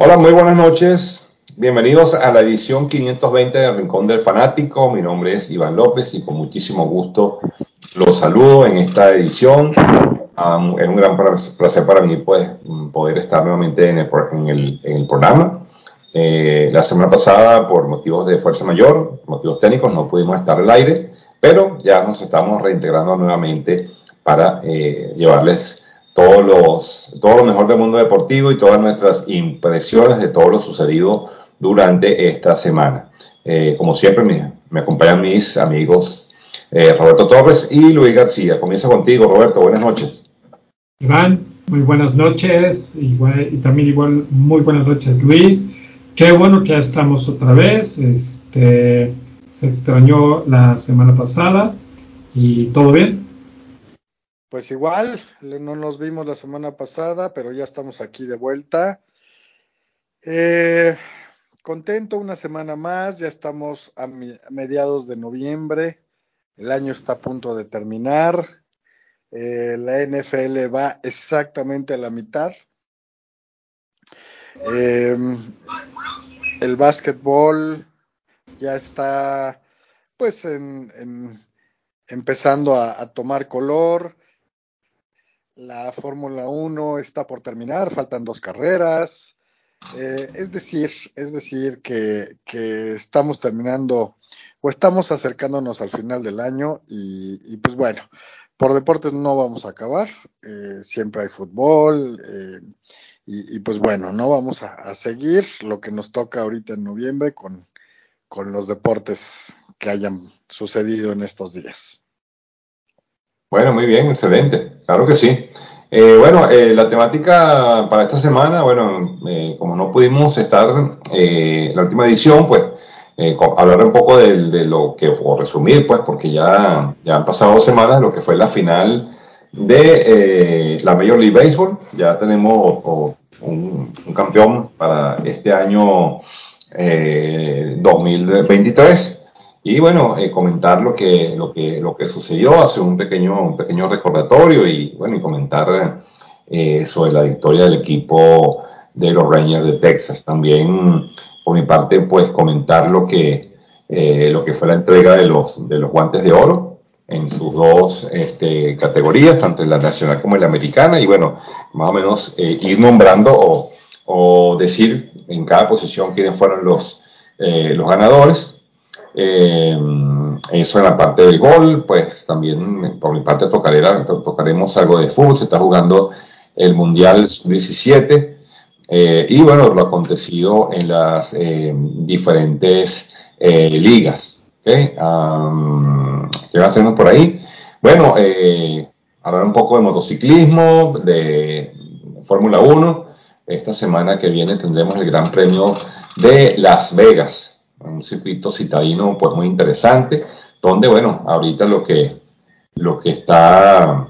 Hola, muy buenas noches. Bienvenidos a la edición 520 del Rincón del Fanático. Mi nombre es Iván López y con muchísimo gusto los saludo en esta edición. Um, es un gran placer para mí pues, poder estar nuevamente en el, en el, en el programa. Eh, la semana pasada, por motivos de fuerza mayor, motivos técnicos, no pudimos estar al aire, pero ya nos estamos reintegrando nuevamente para eh, llevarles todos los, todo lo mejor del mundo deportivo y todas nuestras impresiones de todo lo sucedido durante esta semana. Eh, como siempre, me, acompañan mis amigos eh, Roberto Torres y Luis García. Comienzo contigo, Roberto. Buenas noches. Iván, muy buenas noches igual, y también igual muy buenas noches, Luis. Qué bueno que ya estamos otra vez. Este, se extrañó la semana pasada y todo bien. Pues igual, no nos vimos la semana pasada, pero ya estamos aquí de vuelta. Eh, contento una semana más, ya estamos a, mediados de noviembre, el año está a punto de terminar, eh, la NFL va exactamente a la mitad. Em, el básquetbol ya está pues en, empezando a tomar color la Fórmula 1 está por terminar, faltan dos carreras. Eh, es decir, es decir que, estamos terminando o estamos acercándonos al final del año y, pues bueno, por deportes no vamos a acabar, eh, siempre hay fútbol eh, y, pues bueno, no vamos a, seguir lo que nos toca ahorita en noviembre con, con los deportes que hayan sucedido en estos días. Bueno, muy bien, excelente. Claro que sí. Eh, bueno, eh, la temática para esta semana, bueno, eh, como no pudimos estar en la última edición, pues hablar un poco de, lo que, o resumir, pues, porque ya, ya han pasado dos semanas, lo que fue la final de la Major League Baseball. Ya tenemos un, un, campeón para este año 2023. Y bueno, eh, comentar lo que, lo, que, lo que sucedió, hacer un pequeño, un pequeño recordatorio y bueno, y comentar eh, sobre la victoria del equipo de los Rangers de Texas. También, por mi parte, pues comentar lo que, eh, lo que fue la entrega de los, de los guantes de oro en sus dos este, categorías, tanto en la nacional como en la americana, y bueno, más o menos ir nombrando o, o, decir en cada posición quiénes fueron los, los ganadores. Eh, eso en la parte del gol, pues también por mi parte tocaremos algo de fútbol, se está jugando el Mundial 17 eh, y bueno, lo acontecido en las eh, diferentes ligas. ¿Qué más tenemos por ahí? Bueno, hablar un poco de motociclismo, de Fórmula 1. Esta semana que viene tendremos el Gran Premio de Las Vegas un circuito citadino pues muy interesante, donde bueno, ahorita lo que, lo que está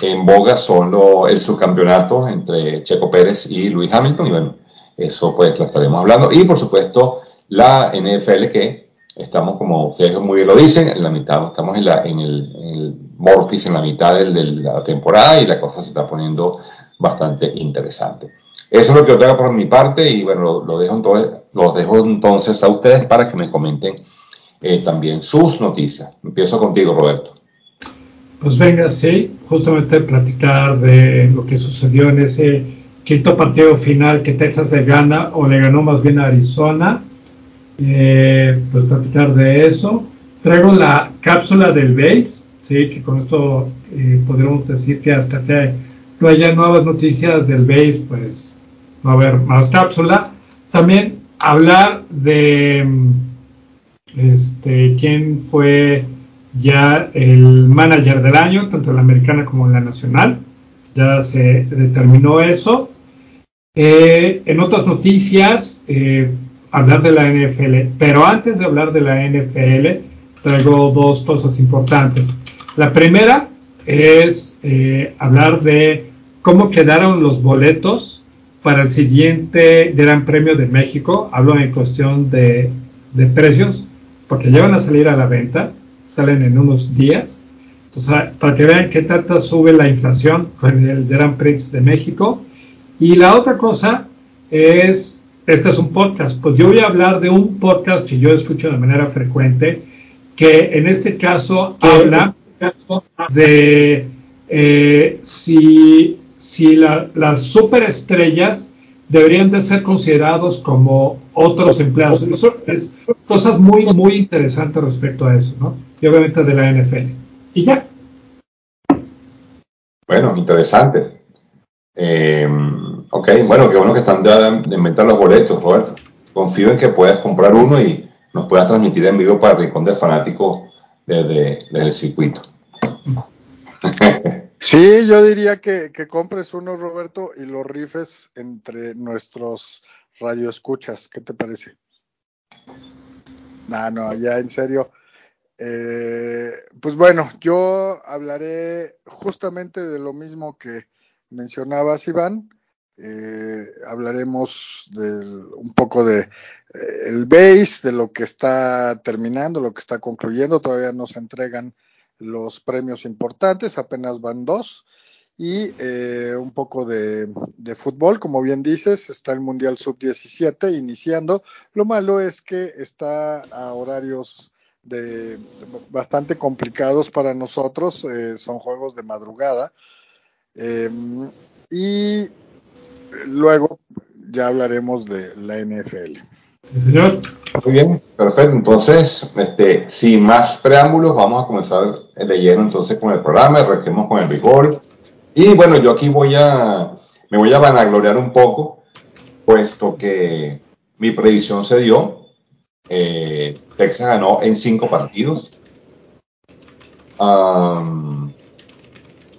en boga son el subcampeonato entre Checo Pérez y Luis Hamilton, y bueno, eso pues lo estaremos hablando, y por supuesto la NFL que estamos, como ustedes muy bien lo dicen, en la mitad, estamos en, la, en, el, en el en la mitad de la temporada y la cosa se está poniendo bastante interesante. Eso es lo que yo tengo por mi parte y bueno, lo, dejo, entonces, lo dejo entonces a ustedes para que me comenten eh, también sus noticias. Empiezo contigo, Roberto. Pues venga, sí, justamente platicar de lo que sucedió en ese quinto partido final que Texas le gana o le ganó más bien a Arizona. Eh, pues platicar de eso. Traigo la cápsula del base, sí, que con esto eh, podríamos decir que hasta que no haya nuevas noticias del base, pues va a haber más cápsula. También hablar de este, quién fue ya el manager del año, tanto la americana como la nacional. Ya se determinó eso. Eh, en otras noticias, eh, hablar de la NFL. Pero antes de hablar de la NFL, traigo dos cosas importantes. La primera es eh, hablar de cómo quedaron los boletos para el siguiente Gran Premio de México, hablo en cuestión de, precios, porque ya van a salir a la venta, salen en unos días. Entonces, para que vean qué tanto sube la inflación con el Gran Prix de México. Y la otra cosa es, este es un podcast, pues yo voy a hablar de un podcast que yo escucho de manera frecuente, que en este caso habla de eh, si, si las superestrellas deberían de ser considerados como otros empleados. Eso es cosas muy, muy interesantes respecto a eso, ¿no? Y obviamente de la NFL. Y ya. Bueno, interesante. Eh, ok, bueno, qué bueno que están de, inventar los boletos, Roberto. Confío en que puedas comprar uno y nos puedas transmitir en vivo para el Rincón del Fanático desde, desde el circuito. Sí, yo diría que, compres uno, Roberto, y lo rifes entre nuestros radioescuchas. ¿Qué te parece? No, no, ya en serio. Eh, pues bueno, yo hablaré justamente de lo mismo que mencionabas, Iván. Eh, hablaremos un poco de eh, el base, de lo que está terminando, lo que está concluyendo. Todavía no se entregan los premios importantes, apenas van dos. Y eh, un poco de, fútbol, como bien dices, está el Mundial Sub-17 iniciando. Lo malo es que está a horarios de, bastante complicados para nosotros, eh, son juegos de madrugada. Em, y luego ya hablaremos de la NFL. Sí, señor. Muy bien, perfecto. Entonces, este, sin más preámbulos, vamos a comenzar lleno entonces con el programa, arranquemos con el béisbol. Y bueno, yo aquí voy a, me voy a vanagloriar un poco, puesto que mi predicción se dio. Eh, Texas ganó en cinco partidos.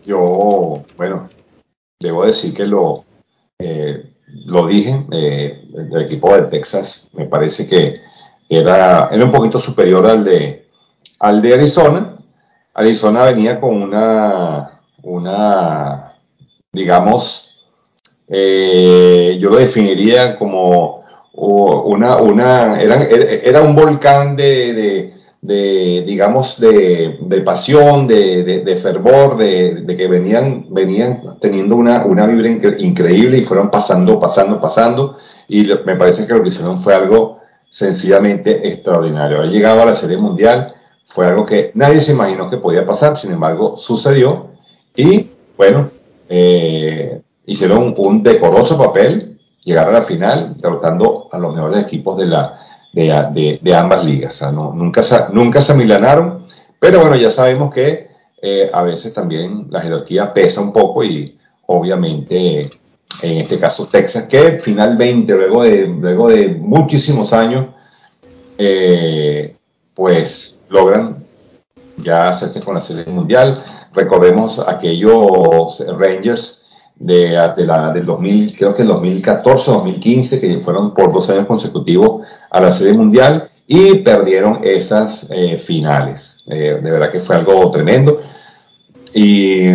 yo, bueno, debo decir que lo, eh, lo dije, eh, el equipo de Texas me parece que era, era un poquito superior al de, al de Arizona. Arizona venía con una, una digamos, eh, yo lo definiría como una, una era, era un volcán de, digamos, de, de pasión, de, de fervor, de, que venían, venían teniendo una, una vibra increíble y fueron pasando, pasando, pasando. Y me parece que lo que hicieron fue algo sencillamente extraordinario. Haber llegado a la Serie Mundial fue algo que nadie se imaginó que podía pasar, sin embargo, sucedió. Y bueno, eh, hicieron un decoroso papel, llegaron a la final derrotando a los mejores equipos de la, de, ambas ligas. no, nunca, nunca se milanaron, pero bueno, ya sabemos que eh, a veces también la jerarquía pesa un poco y obviamente en este caso Texas, que finalmente, luego de, luego de muchísimos años, eh, pues logran ya hacerse con la serie mundial. Recordemos aquellos Rangers de, de la, del 2000, creo que el 2014, 2015, que fueron por dos años consecutivos a la Serie Mundial y perdieron esas eh, finales. Eh, de verdad que fue algo tremendo. Y,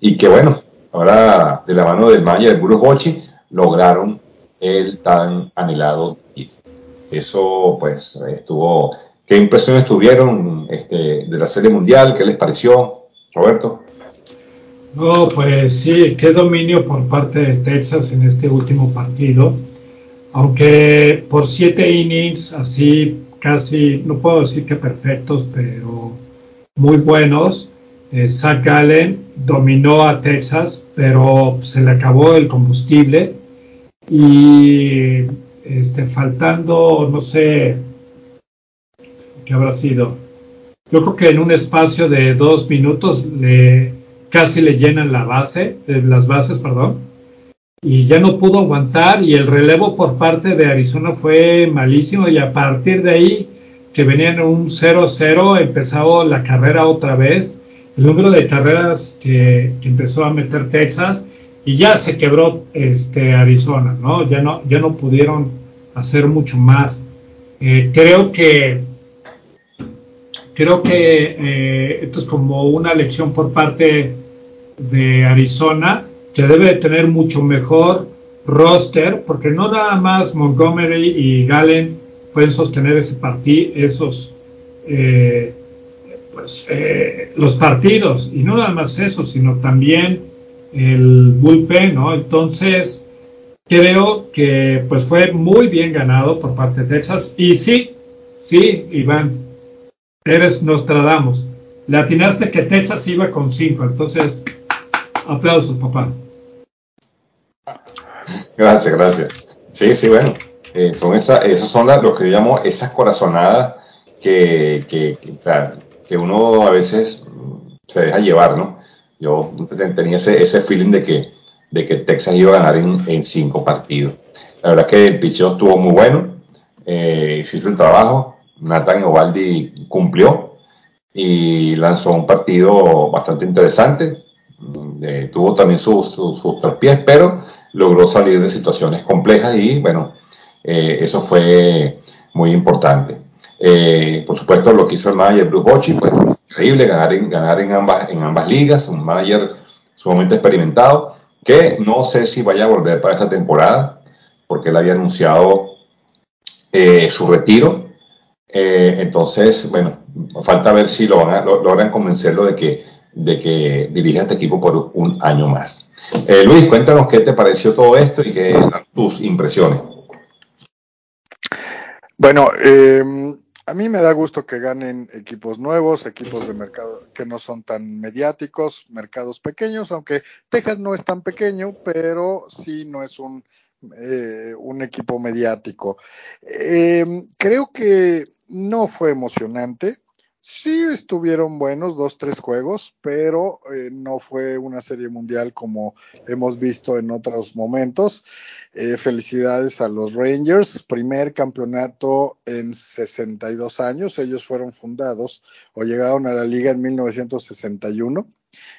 y, que bueno, ahora de la mano del Maya, del Bruce Bocci, lograron el tan anhelado Eso pues estuvo... ¿Qué impresiones tuvieron este, de la Serie Mundial? ¿Qué les pareció, Roberto? No, pues sí, qué dominio por parte de Texas en este último partido. Aunque por siete innings, así casi, no puedo decir que perfectos, pero muy buenos. Eh, Zach Allen dominó a Texas, pero se le acabó el combustible. Y este, faltando, no sé, ¿qué habrá sido? Yo creo que en un espacio de dos minutos le casi le llenan la base, de las bases, perdón, y ya no pudo aguantar y el relevo por parte de Arizona fue malísimo y a partir de ahí que venían un 0-0 empezó la carrera otra vez, el número de carreras que, empezó a meter Texas y ya se quebró este Arizona, ¿no? Ya no, ya no pudieron hacer mucho más. Eh, creo que creo que eh, esto es como una lección por parte de Arizona, que debe de tener mucho mejor roster, porque no nada más Montgomery y Gallen pueden sostener ese partido, esos, eh, pues, eh, los partidos, y no nada más eso, sino también el bullpen, ¿no? Entonces, creo que pues fue muy bien ganado por parte de Texas. Y sí, sí, Iván, eres Nostradamus. Le atinaste que Texas iba con 5, entonces aplausos, papá. Gracias, gracias. Sí, sí, bueno, eh, son esas, esos son las, lo que yo llamo esas corazonadas que, que, que, uno a veces se deja llevar, ¿no? Yo tenía ese, ese feeling de que, de que Texas iba a ganar en, cinco partidos. La verdad que el picheo estuvo muy bueno, eh, hizo el trabajo, Nathan Ovaldi cumplió y lanzó un partido bastante interesante. Eh, tuvo también sus, sus traspiés, pero logró salir de situaciones complejas y bueno, eh, eso fue muy importante. Eh, por supuesto, lo que hizo el manager Bruce Bochy, pues increíble ganar en, ganar en, ambas, en ambas ligas, un manager sumamente experimentado, que no sé si vaya a volver para esta temporada, porque él había anunciado eh, su retiro. entonces, bueno, falta ver si lo van a, lo, logran convencerlo de que, de que dirija este equipo por un año más. Eh, Luis, cuéntanos qué te pareció todo esto y qué tus impresiones. Bueno, eh, a mí me da gusto que ganen equipos nuevos, equipos de mercado que no son tan mediáticos, mercados pequeños, aunque Texas no es tan pequeño, pero sí no es un, eh, un equipo mediático. Eh, creo que no fue emocionante. Sí estuvieron buenos dos, tres juegos, pero eh, no fue una serie mundial como hemos visto en otros momentos. Eh, felicidades a los Rangers, primer campeonato en 62 años. Ellos fueron fundados o llegaron a la liga en 1961.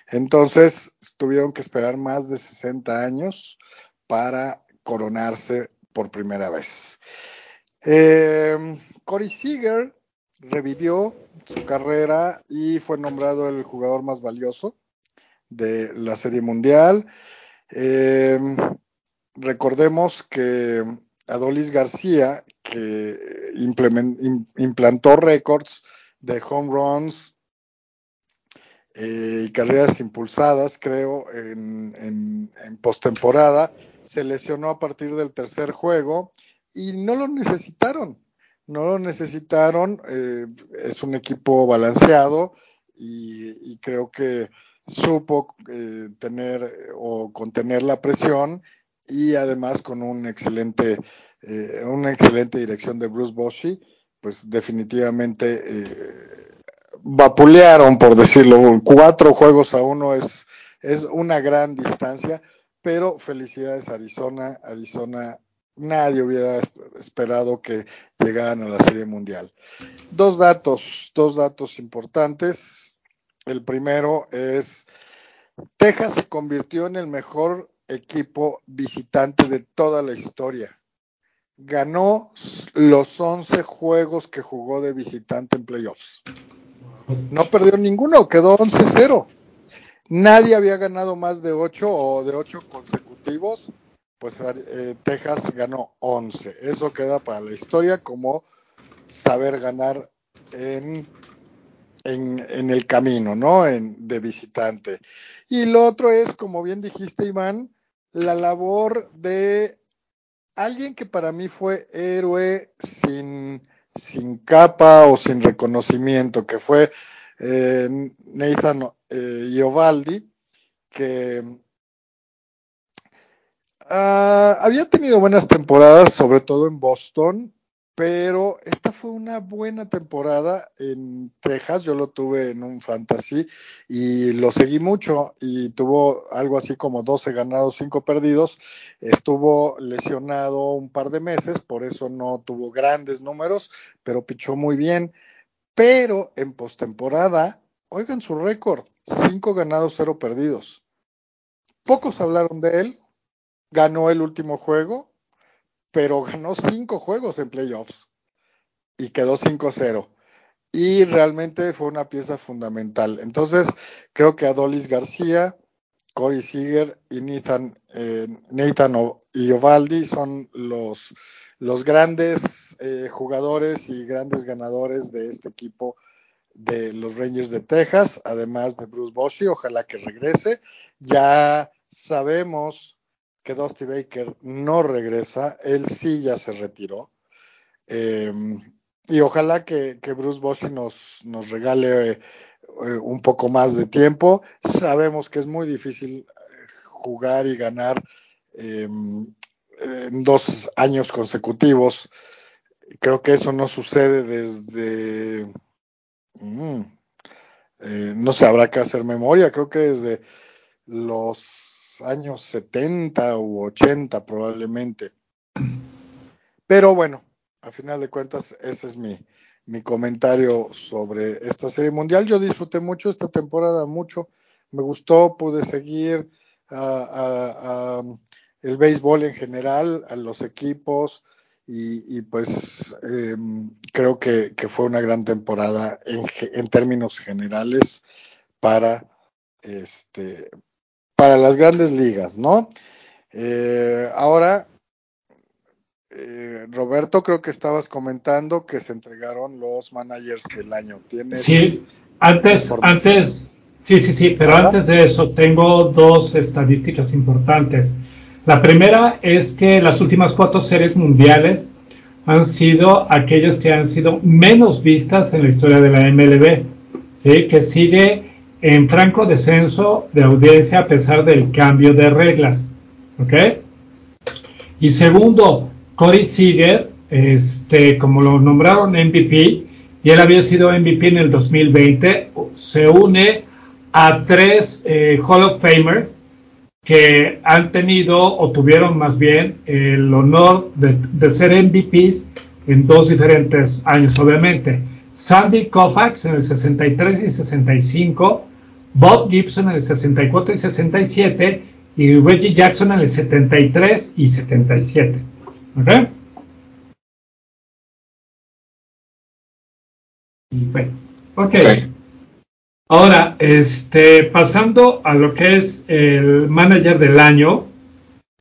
Entonces tuvieron que esperar más de 60 años para coronarse por primera vez. Eh, Corey Seager revivió su carrera y fue nombrado el jugador más valioso de la Serie Mundial. Eh, recordemos que Adolis García, que implantó récords de home runs eh, y carreras impulsadas, creo, en, en, en postemporada, se lesionó a partir del tercer juego y no lo necesitaron no lo necesitaron, eh, es un equipo balanceado y, y creo que supo eh, tener o contener la presión y además con un excelente, eh, una excelente dirección de Bruce Boschi, pues definitivamente eh, vapulearon, por decirlo, cuatro juegos a uno es, es una gran distancia, pero felicidades Arizona, Arizona nadie hubiera esperado que llegaran a la Serie Mundial. Dos datos, dos datos importantes. El primero es, Texas se convirtió en el mejor equipo visitante de toda la historia. Ganó los 11 juegos que jugó de visitante en playoffs. No perdió ninguno, quedó 11-0. Nadie había ganado más de 8 o de 8 consecutivos pues eh, Texas ganó 11. Eso queda para la historia como saber ganar en, en, el camino, ¿no? En, de visitante. Y lo otro es, como bien dijiste, Iván, la labor de alguien que para mí fue héroe sin, sin capa o sin reconocimiento, que fue eh, Nathan eh, Iovaldi, que Uh, había tenido buenas temporadas, sobre todo en Boston, pero esta fue una buena temporada en Texas. Yo lo tuve en un fantasy y lo seguí mucho y tuvo algo así como 12 ganados, 5 perdidos. Estuvo lesionado un par de meses, por eso no tuvo grandes números, pero pichó muy bien. Pero en postemporada, oigan su récord, 5 ganados, 0 perdidos. Pocos hablaron de él, ganó el último juego, pero ganó cinco juegos en playoffs y quedó 5-0. Y realmente fue una pieza fundamental. Entonces, creo que Adolis García, Corey Seager y Nathan, eh, Nathan y Ovaldi son los, grandes eh, jugadores y grandes ganadores de este equipo de los Rangers de Texas, además de Bruce Boschi, ojalá que regrese. Ya sabemos que Dusty Baker no regresa, él sí ya se retiró. Eh, y ojalá que, Bruce Boschi nos, nos regale eh, un poco más de tiempo. Sabemos que es muy difícil jugar y ganar em, en dos años consecutivos. Creo que eso no sucede desde... Mm, eh, no se habrá que hacer memoria, creo que desde los años 70 u 80 probablemente. Pero bueno, a final de cuentas, ese es mi, mi comentario sobre esta serie mundial. Yo disfruté mucho esta temporada, mucho. Me gustó, pude seguir a, el béisbol en general, a los equipos y, pues em, creo que, fue una gran temporada en, términos generales para este para las grandes ligas, ¿no? Eh, ahora, eh, Roberto, creo que estabas comentando que se entregaron los managers del año. ¿Tienes sí, antes, antes, sí, sí, sí, pero antes de eso tengo dos estadísticas importantes. La primera es que las últimas cuatro series mundiales han sido aquellas que han sido menos vistas en la historia de la MLB, ¿sí? que sigue en franco descenso de audiencia a pesar del cambio de reglas. ¿ok? Y segundo, Corey Seager, este, como lo nombraron MVP, y él había sido MVP en el 2020, se une a tres eh, Hall of Famers que han tenido o tuvieron más bien el honor de, ser MVPs en dos diferentes años, obviamente. Sandy Koufax en el 63 y 65, Bob Gibson en el 64 y 67 y Reggie Jackson en el 73 y 77. ¿Ok? okay. Ahora, este, pasando a lo que es el manager del año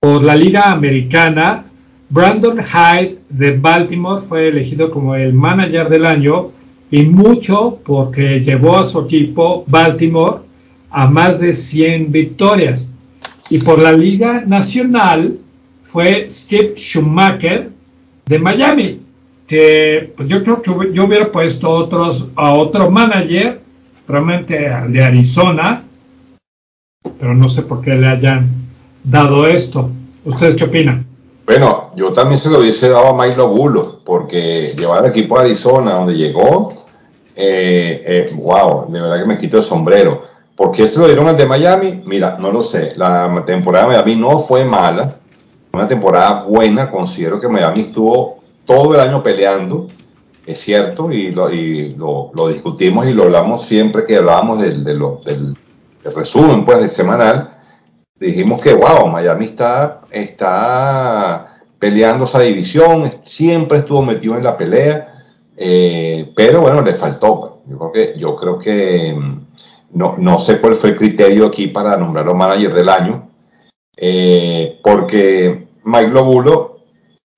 por la Liga Americana, Brandon Hyde de Baltimore fue elegido como el manager del año y mucho porque llevó a su equipo Baltimore a más de 100 victorias. Y por la Liga Nacional fue Steve Schumacher de Miami, que pues yo creo que yo hubiera puesto otros, a otro manager realmente al de Arizona, pero no sé por qué le hayan dado esto. ¿Ustedes qué opinan? Bueno, yo también se lo hubiese dado a Mike Lobulo, porque llevar al equipo a Arizona, donde llegó, eh, eh, wow, de verdad que me quito el sombrero. ¿Por qué se lo dieron al de Miami? Mira, no lo sé. La temporada de Miami no fue mala, una temporada buena. Considero que Miami estuvo todo el año peleando es cierto, y, lo, y lo, discutimos y lo hablamos siempre que hablábamos del, del, resumen pues, del semanal. Dijimos que, wow, Miami está, está peleando esa división, siempre estuvo metido en la pelea, eh, pero bueno, le faltó. Pues. Yo creo que, yo creo que mm, no, no sé cuál fue el criterio aquí para nombrarlo manager del año, eh, porque Mike Lobulo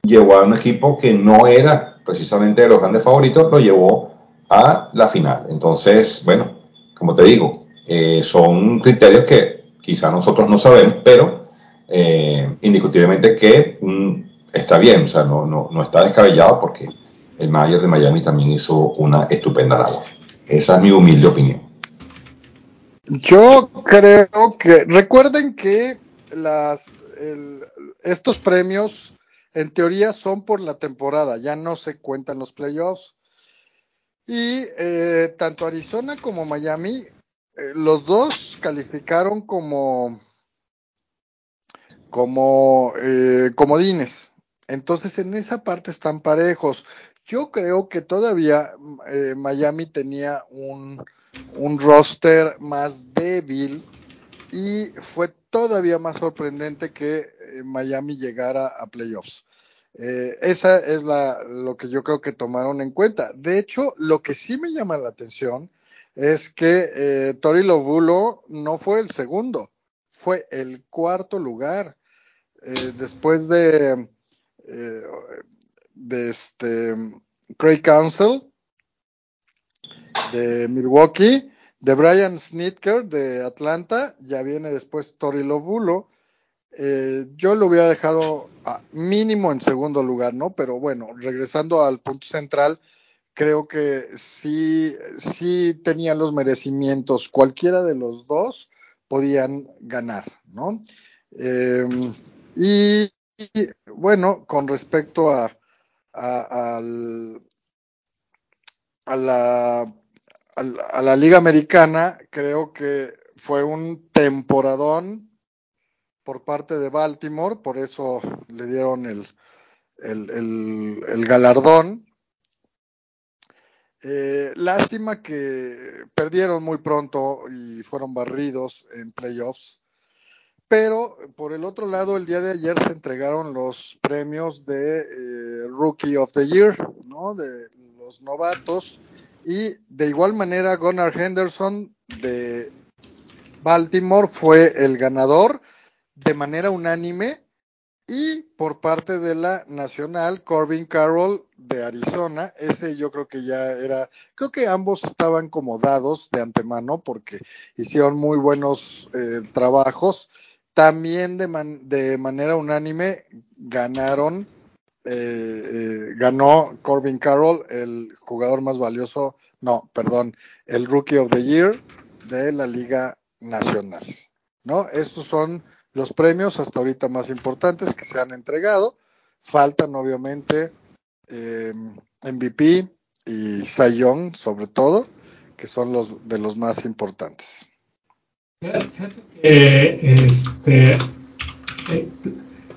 llevó a un equipo que no era precisamente de los grandes favoritos, lo llevó a la final. Entonces, bueno, como te digo, eh, son criterios que quizá nosotros no sabemos, pero eh, indiscutiblemente que mm, está bien, o sea, no, no, no, está descabellado porque el manager de Miami también hizo una estupenda labor. Esa es mi humilde opinión. Yo creo que, recuerden que estos premios en teoría son por la temporada, ya no se cuentan los playoffs. Y eh, tanto Arizona como Miami, eh, los dos calificaron como, como eh, comodines. Entonces en esa parte están parejos. Yo creo que todavía Miami tenía un, un roster más débil y fue todavía más sorprendente que eh, Miami llegara a playoffs. Eh, esa es la, lo que yo creo que tomaron en cuenta. De hecho, lo que sí me llama la atención es que eh, Tori Lobulo no fue el segundo, fue el cuarto lugar. después de, de este Craig Council de Milwaukee, de Brian Snitker de Atlanta, ya viene después Tori Lovulo, Eh, yo lo hubiera dejado mínimo en segundo lugar, ¿no? Pero bueno, regresando al punto central, creo que sí, sí tenían los merecimientos. Cualquiera de los dos podían ganar, ¿no? Em, y, bueno, con respecto a, a, la, Liga Americana, creo que fue un temporadón por parte de Baltimore, por eso le dieron el, el, galardón. Eh, lástima que perdieron muy pronto y fueron barridos en playoffs. Pero por el otro lado, el día de ayer se entregaron los premios de eh, Rookie of the Year, ¿no? De los novatos. Y de igual manera, Gunnar Henderson de Baltimore fue el ganador de manera unánime y por parte de la nacional Corbin Carroll de Arizona, ese yo creo que ya era, creo que ambos estaban como dados de antemano porque hicieron muy buenos eh, trabajos. También de, de, manera unánime ganaron, eh, eh, ganó Corbin Carroll, el jugador más valioso, no, perdón, el Rookie of the Year de la Liga Nacional. ¿No? Estos son los premios hasta ahorita más importantes que se han entregado. Faltan obviamente eh, MVP y Sayón sobre todo, que son los de los más importantes. Este, eh,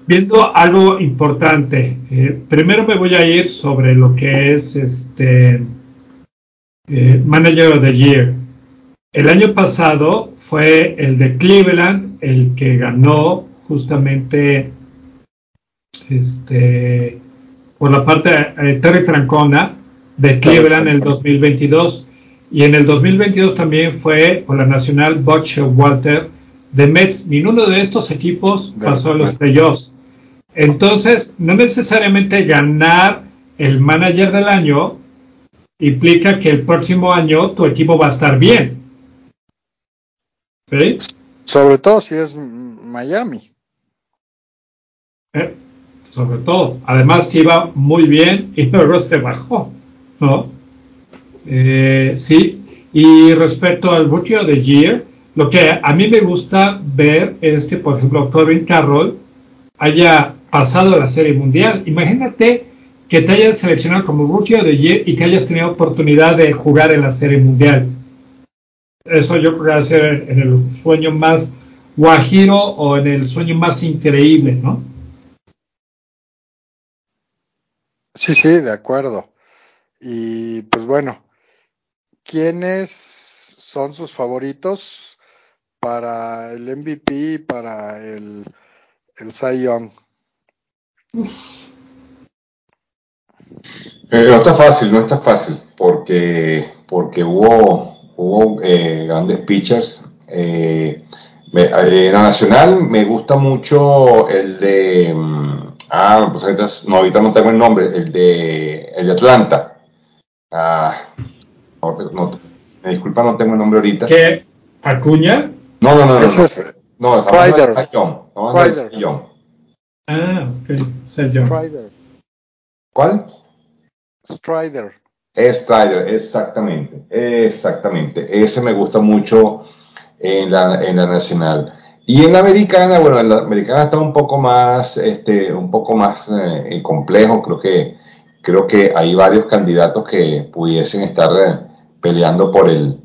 viendo algo importante, eh, primero me voy a ir sobre lo que es este Manager of the Year. El año pasado fue el de Cleveland el que ganó justamente este por la parte de eh, Terry Francona de Cleveland en el 2022 y en el 2022 también fue por la nacional Butch Walter de Mets. Ninguno de estos equipos pasó a los playoffs. Entonces, no necesariamente ganar el manager del año implica que el próximo año tu equipo va a estar bien. ¿Sí? Sobre todo si es Miami. Eh, sobre todo. Además que iba muy bien y luego se bajó. ¿no? Eh, sí. Y respecto al Rookie of the Year, lo que a mí me gusta ver es que, por ejemplo, Corbin Carroll haya pasado a la Serie Mundial. Imagínate que te hayas seleccionado como Rookie of the Year y que hayas tenido oportunidad de jugar en la Serie Mundial. Eso yo creo que va a ser en el sueño más guajiro o en el sueño más increíble, ¿no? Sí, sí, de acuerdo. Y pues bueno, ¿quiénes son sus favoritos para el MVP y para el, el Cy Young? Eh, no está fácil, no está fácil, porque, porque hubo hubo eh, grandes pitchers. Eh, eh, la nacional me gusta mucho el de. Mm, ah, pues ahorita, no, ahorita no tengo el nombre, el de, el de Atlanta. Ah, no, me disculpa, no tengo el nombre ahorita. ¿Qué? ¿Acuña? No, no, no. no, es, no, Strider. Ah, ok. ¿Cuál? Strider. Strider, exactamente, exactamente. Ese me gusta mucho en la, en la nacional. Y en la americana, bueno, en la americana está un poco más, este, un poco más eh, complejo. Creo que, creo que hay varios candidatos que pudiesen estar eh, peleando por el,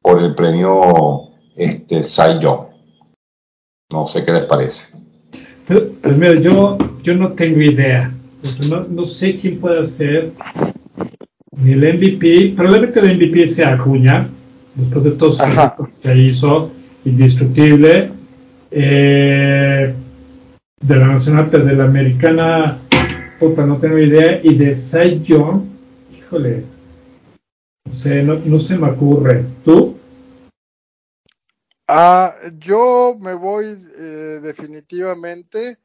por el premio este, Cy No sé qué les parece. pues mira, yo, yo no tengo idea. no, no sé quién puede ser el MVP, probablemente el MVP sea Acuña, después de todos los que hizo, indestructible. Eh, de la nacional, pero de la americana, puta, no tengo idea. Y de Cy John, híjole, sé, no, se me ocurre. ¿Tú? Ah, yo me voy eh, definitivamente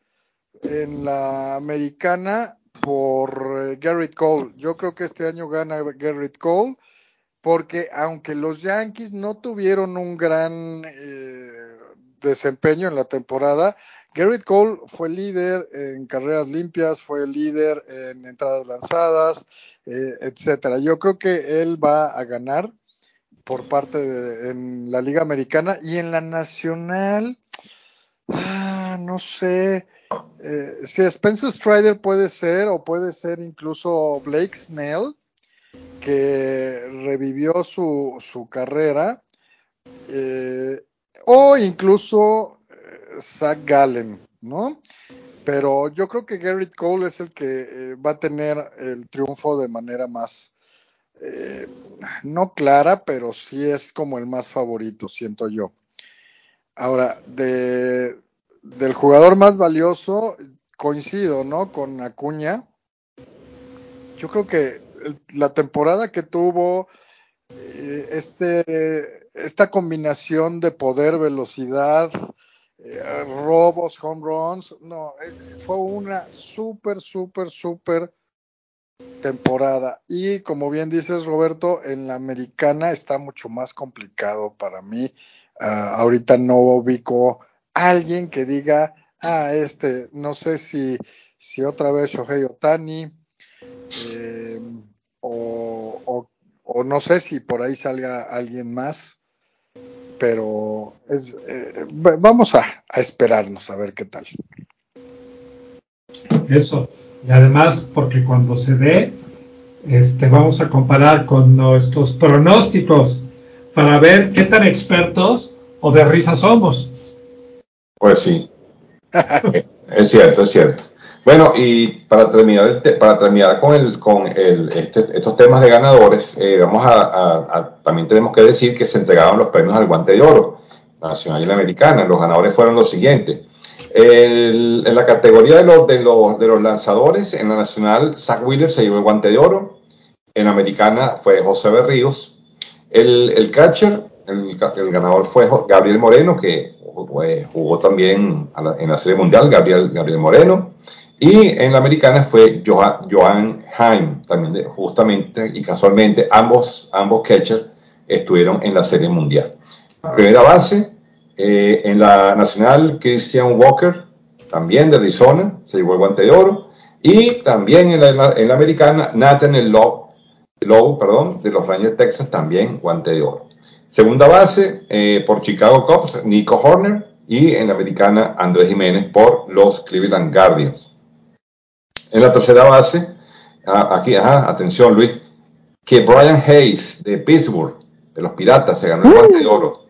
en la americana por eh, Garrett Cole. Yo creo que este año gana Garrett Cole porque aunque los Yankees no tuvieron un gran eh, desempeño en la temporada, Garrett Cole fue líder en carreras limpias, fue líder en entradas lanzadas, eh, etcétera. Yo creo que él va a ganar por parte de en la Liga Americana y en la Nacional. Ah, no sé. Eh, si Spencer Strider puede ser, o puede ser incluso Blake Snell, que revivió su, su carrera, eh, o incluso Zach Gallen, ¿no? Pero yo creo que Garrett Cole es el que va a tener el triunfo de manera más, no clara, pero sí es como el más favorito, siento yo. Ahora, de, del jugador más valioso, coincido, ¿no? Con Acuña. Yo creo que la temporada que tuvo, eh, este, esta combinación de poder, velocidad, eh, robos, home runs, no, eh, fue una súper, súper, súper temporada. Y como bien dices, Roberto, en la americana está mucho más complicado para mí. Ah, ahorita no ubico alguien que diga, ah, este, no sé si, si otra vez Shohei Otani, eh, o, o, no sé si por ahí salga alguien más, pero es, eh, vamos a, a esperarnos a ver qué tal. Eso, y además porque cuando se dé, este, vamos a comparar con nuestros pronósticos para ver qué tan expertos o de risa somos. Pues sí, es cierto, es cierto. Bueno, y para terminar, para terminar con, el, con el, este, estos temas de ganadores, eh, vamos a, también tenemos que decir que se entregaron los premios al guante de oro, nacional y la americana. Los ganadores fueron los siguientes. en la categoría de los, de, los, de los lanzadores, en la nacional, Zach Wheeler se llevó el guante de oro. En la americana fue José Berríos. El, catcher, el, el ganador fue Gabriel Moreno, que jugó también en la Serie Mundial Gabriel, Gabriel Moreno. Y en la americana fue Johan, Johan Heim, también justamente y casualmente ambos, ambos catchers estuvieron en la Serie Mundial. Primera base, eh, en la nacional, Christian Walker, también de Arizona, se llevó el guante de oro. Y también en la, en la americana, Nathan Lowe, Lowe perdón, de los Rangers de Texas, también guante de oro. Segunda base eh, por Chicago Cubs, Nico Horner. Y en la americana, Andrés Jiménez por los Cleveland Guardians. En la tercera base, ah, aquí, ajá, atención Luis, que Brian Hayes de Pittsburgh, de los Piratas, se ganó el guante de oro.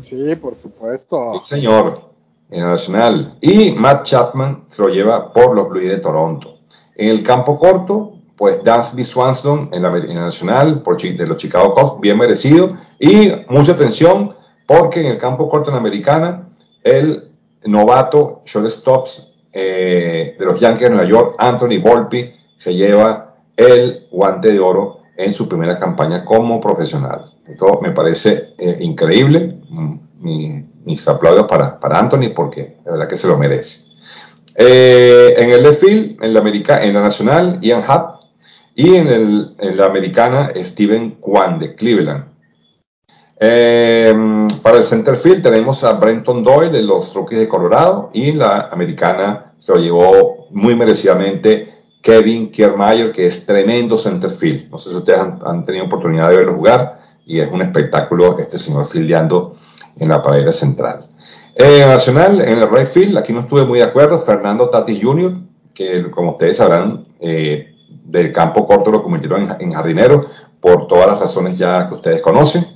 Sí, por supuesto. Sí, señor, en la nacional. Y Matt Chapman se lo lleva por los Blues de Toronto. En el campo corto, pues Dansby Swanson en la, nacional por, de los Chicago Cubs, bien merecido. Y mucha atención porque en el campo corto en americana, el novato shortstops eh, de los Yankees de Nueva York, Anthony Volpi, se lleva el guante de oro en su primera campaña como profesional. Esto me parece eh, increíble. Mm, mis aplausos para, para Anthony porque la verdad que se lo merece. Eh, en el field, en la, America, en la nacional, Ian Happ y en, el, en la americana, Steven Kwan de Cleveland. Para el center field tenemos a Brenton Doyle de los Rockies de Colorado y la americana se lo llevó muy merecidamente Kevin Kiermaier, que es tremendo center field. No sé si ustedes han, tenido oportunidad de verlo jugar y es un espectáculo este señor fildeando en la pared central. En Nacional, en el right field, aquí no estuve muy de acuerdo, Fernando Tatis Jr., que como ustedes sabrán, eh, del campo corto lo convirtieron en, jardinero por todas las razones ya que ustedes conocen.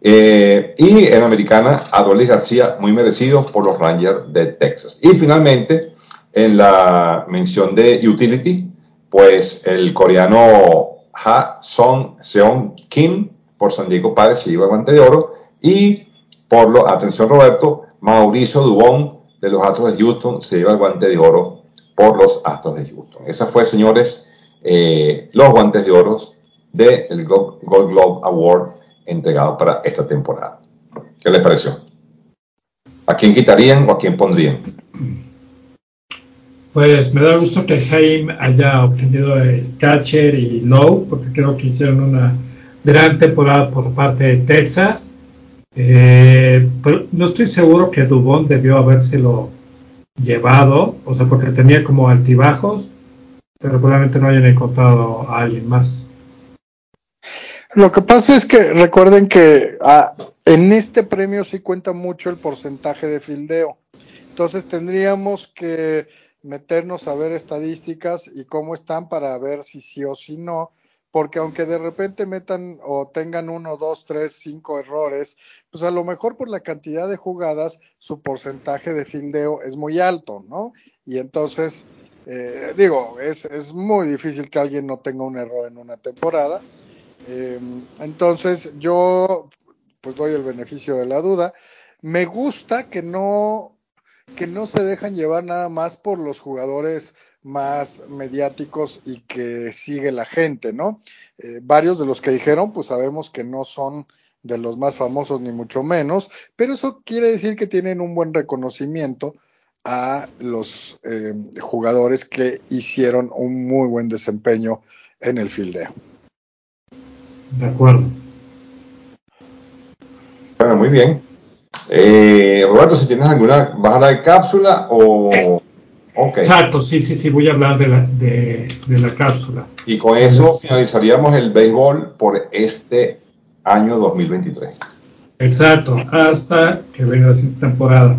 Eh, y en americana, Adolis García, muy merecido por los Rangers de Texas. Y finalmente, en la mención de Utility, pues el coreano Ha Song Seon Kim por San Diego Padres se lleva guante de oro. Y por lo, atención Roberto, Mauricio Dubón de los Astros de Houston se lleva el guante de oro por los Astros de Houston. Esa fue, señores, eh, los guantes de oro del Gold Globe Award entregado para esta temporada. ¿Qué les pareció? ¿A quién quitarían o a quién pondrían? Pues me da gusto que Jaime haya obtenido el catcher y low, porque creo que hicieron una gran temporada por parte de Texas. Eh, pero no estoy seguro que Dubón debió habérselo llevado, o sea, porque tenía como altibajos, pero probablemente no hayan encontrado a alguien más. Lo que pasa es que recuerden que ah, en este premio sí cuenta mucho el porcentaje de fildeo. Entonces tendríamos que meternos a ver estadísticas y cómo están para ver si sí o si no porque aunque de repente metan o tengan uno, dos, tres, cinco errores, pues a lo mejor por la cantidad de jugadas su porcentaje de fildeo es muy alto, ¿no? Y entonces, eh, digo, es, es, muy difícil que alguien no tenga un error en una temporada. Eh, entonces, yo pues doy el beneficio de la duda. Me gusta que no que no se dejan llevar nada más por los jugadores más mediáticos y que sigue la gente, ¿no? Eh, varios de los que dijeron, pues sabemos que no son de los más famosos ni mucho menos, pero eso quiere decir que tienen un buen reconocimiento a los eh, jugadores que hicieron un muy buen desempeño en el fildeo. De acuerdo. Bueno, muy bien. Eh, Roberto, si tienes alguna bajada de cápsula o Exacto, sí, sí, sí, voy a hablar de la, de, la cápsula. Y con eso finalizaríamos el béisbol por este año 2023. Exacto, hasta que venga la siguiente temporada.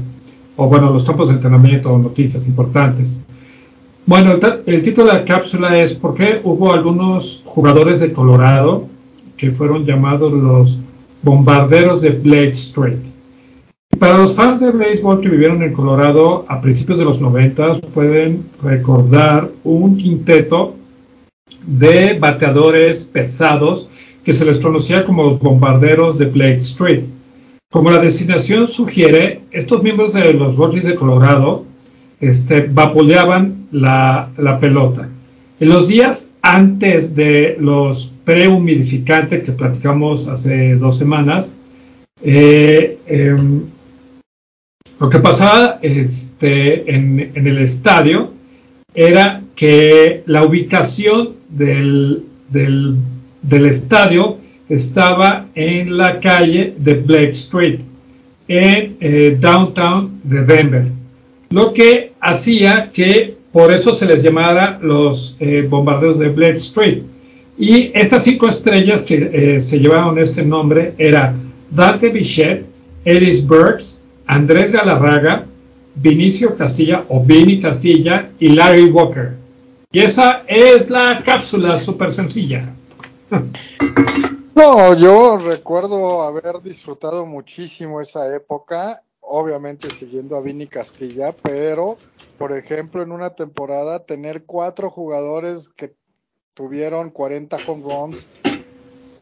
O bueno, los campos de entrenamiento o noticias importantes. Bueno, el, el, título de la cápsula es ¿Por qué hubo algunos jugadores de Colorado que fueron llamados los bombarderos de Blake Street? Para los fans de béisbol que vivieron en Colorado a principios de los 90 pueden recordar un quinteto de bateadores pesados que se les conocía como los bombarderos de Blake Street. Como la designación sugiere, estos miembros de los Rockies de Colorado este, vapuleaban la, pelota. En los días antes de los prehumidificantes que platicamos hace dos semanas, eh, em, lo que pasaba este, en, el estadio era que la ubicación del, estadio estaba en la calle de Blake Street, en eh, downtown de Denver, lo que hacía que por eso se les llamara los eh, bombardeos de Blake Street. Y estas cinco estrellas que eh, se llevaron este nombre era Dante Bichette, Ellis Burks, Andrés Galarraga, Vinicio Castilla o Vini Castilla y Larry Walker. Y esa es la cápsula súper sencilla. No, yo recuerdo haber disfrutado muchísimo esa época, obviamente siguiendo a Vini Castilla, pero, por ejemplo, en una temporada tener cuatro jugadores que tuvieron 40 home runs,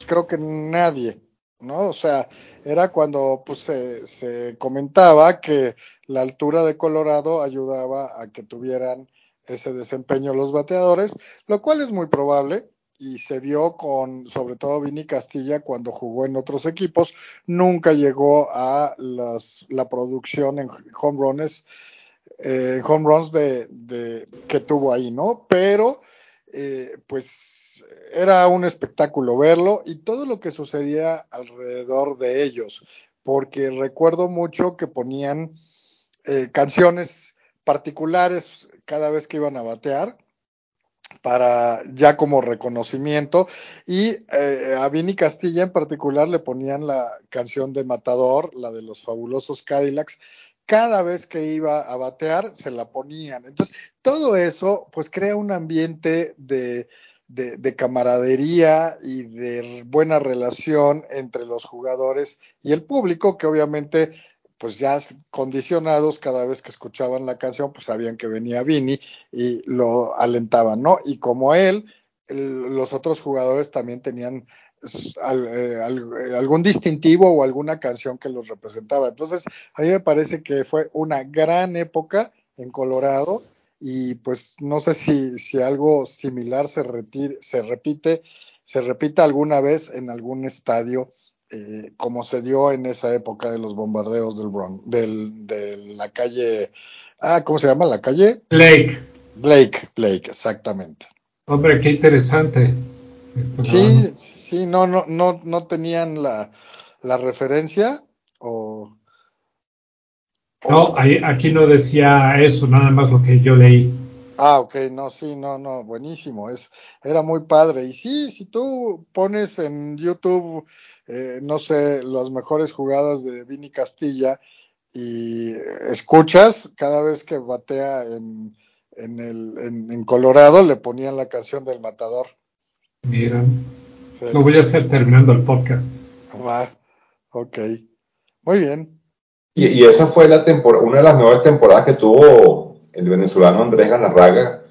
creo que nadie, ¿no? O sea, era cuando pues, se, comentaba que la altura de Colorado ayudaba a que tuvieran ese desempeño los bateadores, lo cual es muy probable y se vio con sobre todo Vini Castilla cuando jugó en otros equipos, nunca llegó a las, la producción en home runs, eh, home runs de, de, que tuvo ahí, ¿no? Pero eh, pues era un espectáculo verlo y todo lo que sucedía alrededor de ellos, porque recuerdo mucho que ponían eh, canciones particulares cada vez que iban a batear para ya como reconocimiento y eh, a Vini Castilla en particular le ponían la canción de Matador, la de los fabulosos Cadillacs, cada vez que iba a batear se la ponían. Entonces, todo eso pues crea un ambiente de, de, camaradería y de buena relación entre los jugadores y el público, que obviamente pues ya condicionados cada vez que escuchaban la canción, pues sabían que venía Vini y lo alentaban, ¿no? Y como él, los otros jugadores también tenían eh, eh, algún distintivo o alguna canción que los representaba. Entonces, a mí me parece que fue una gran época en Colorado y pues no sé si, si algo similar se, se repite, se repita alguna vez en algún estadio eh, como se dio en esa época de los bombardeos del Bronx, del, de la calle, ah, ¿cómo se llama la calle? Blake. Blake, Blake, exactamente. Hombre, qué interesante. sí, sí, no, no, no, no tenían la, la referencia, O, no, aquí no decía eso, nada más lo que yo leí. Ah, ok, no, sí, no, no, buenísimo, es, era muy padre. Y sí, si tú pones en YouTube, eh, no sé, las mejores jugadas de Vini Castilla y escuchas cada vez que batea en, en, el, en, Colorado, le ponían la canción del matador. Mira, lo voy a hacer terminando el podcast. Va, ok, muy bien. Y, esa fue la temporada, una de las mejores temporadas que tuvo el venezolano Andrés Galarraga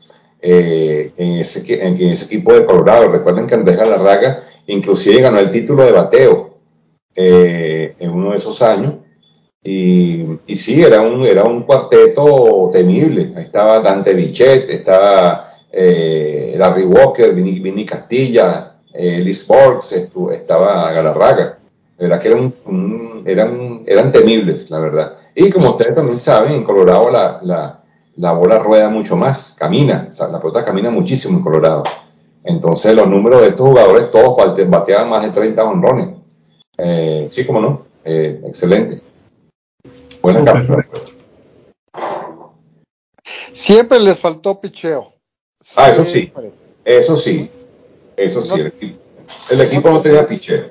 eh, en, ese, en, ese equipo de Colorado. Recuerden que Andrés Galarraga inclusive ganó el título de bateo eh, en uno de esos años. Y, y, sí, era un, era un cuarteto temible. Ahí estaba Dante Bichet, estaba eh, Larry Walker, Vinny, Castilla, Liz Borgs, estaba Galarraga. Era que eran, eran, eran temibles, la verdad. Y como ustedes también saben, en Colorado la, la la bola rueda mucho más, camina, la pelota camina muchísimo en Colorado. Entonces los números de estos jugadores todos bateaban más de 30 honrones. Eh, sí, como no, eh, excelente. Buena captura. Siempre les faltó picheo. Ah, eso sí, eso sí, eso sí, el equipo, no, tenía picheo.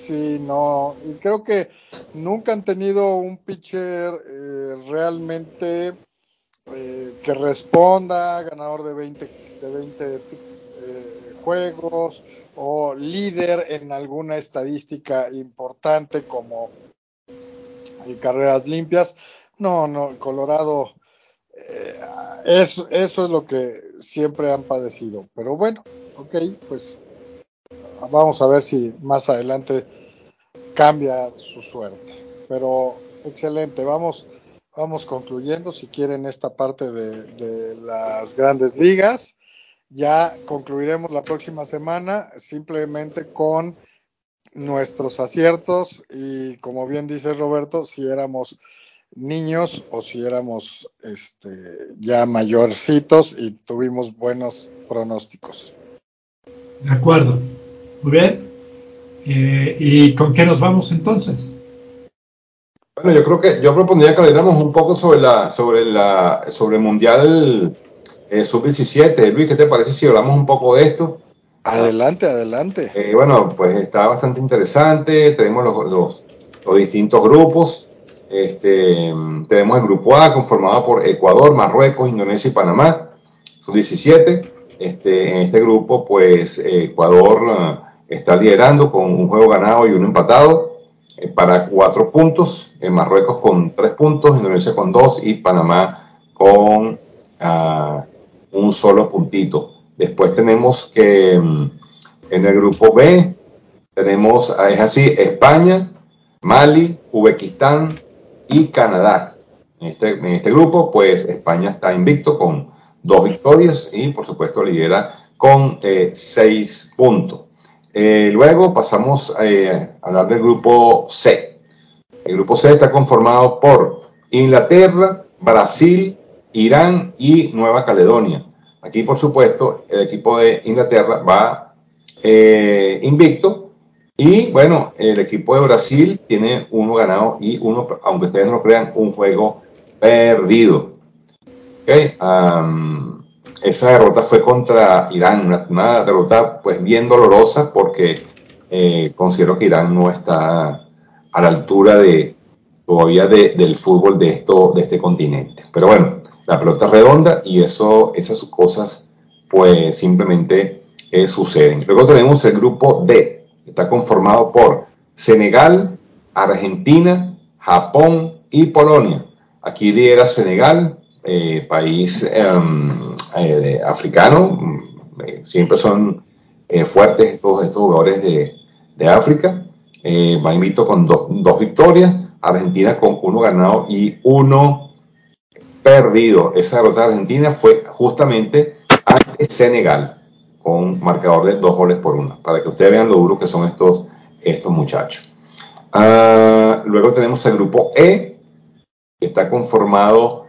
Sí, no, creo que nunca han tenido un pitcher eh, realmente eh, que responda, ganador de 20, de 20 eh, juegos o líder en alguna estadística importante como carreras limpias. No, no, Colorado, eso, eso es lo que siempre han padecido. Pero bueno, ok, pues vamos a ver si más adelante cambia su suerte. Pero excelente, vamos vamos concluyendo, si quieren, esta parte de, las grandes ligas. Ya concluiremos la próxima semana simplemente con nuestros aciertos y como bien dice Roberto, si éramos niños o si éramos este, ya mayorcitos y tuvimos buenos pronósticos. De acuerdo. Muy bien. Eh, ¿Y con qué nos vamos entonces? Bueno, yo creo que yo propondría que habláramos un poco sobre la sobre la sobre el mundial eh, sub-17. Luis, ¿qué te parece si hablamos un poco de esto? Adelante, adelante. Eh, bueno, pues está bastante interesante. Tenemos los, los, distintos grupos. Este, tenemos el grupo A conformado por Ecuador, Marruecos, Indonesia y Panamá. Sub-17. Este, en este grupo, pues Ecuador eh, está liderando con un juego ganado y uno empatado. Eh, para cuatro puntos, en Marruecos con tres puntos, Indonesia con dos y Panamá con uh, un solo puntito. Después tenemos que um, en el grupo B tenemos, ah, es así, España, Mali, Uzbekistán y Canadá. En este, en este grupo, pues España está invicto con dos victorias y por supuesto lidera con eh, seis puntos. Eh, luego pasamos eh, a hablar del grupo C. El grupo C está conformado por Inglaterra, Brasil, Irán y Nueva Caledonia. Aquí, por supuesto, el equipo de Inglaterra va eh, invicto. Y bueno, el equipo de Brasil tiene uno ganado y uno, aunque ustedes no lo crean, un juego perdido. Okay esa derrota fue contra Irán, una, derrota pues bien dolorosa porque eh, considero que Irán no está a la altura de todavía del fútbol de, esto, de este continente. Pero bueno, la pelota es redonda y eso, esas cosas pues simplemente eh, suceden. Luego tenemos el grupo D, está conformado por Senegal, Argentina, Japón y Polonia. Aquí lidera Senegal, eh, país em, eh, africano, eh, siempre son fuertes estos, estos jugadores de, de África. va invito con dos victorias, Argentina con uno ganado y uno perdido. Esa derrota de Argentina fue justamente ante Senegal, con marcador de dos goles por uno, para que ustedes vean lo duro que son estos, estos muchachos. Ah, luego tenemos el grupo E, que está conformado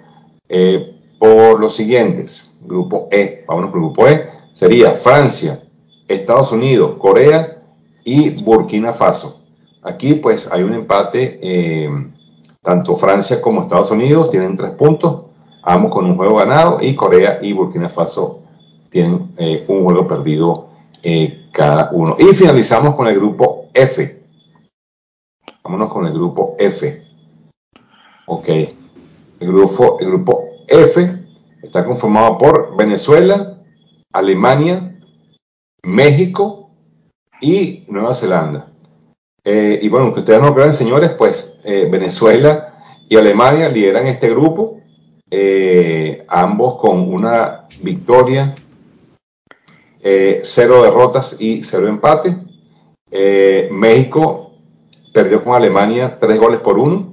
eh, por los siguientes. Grupo E, vámonos por el grupo E, sería Francia, Estados Unidos, Corea y Burkina Faso. Aquí pues hay un empate, eh, tanto Francia como Estados Unidos tienen tres puntos, ambos con un juego ganado, y Corea y Burkina Faso tienen eh, un juego perdido cada uno. Y finalizamos con el grupo F. Vámonos con el grupo F. Ok. El grupo, el grupo F está conformado por Venezuela, Alemania, México y Nueva Zelanda. Eh, y bueno, que ustedes no crean, señores, pues eh, Venezuela y Alemania lideran este grupo, eh, ambos con una victoria, cero derrotas y cero empate. México perdió con Alemania tres goles por uno,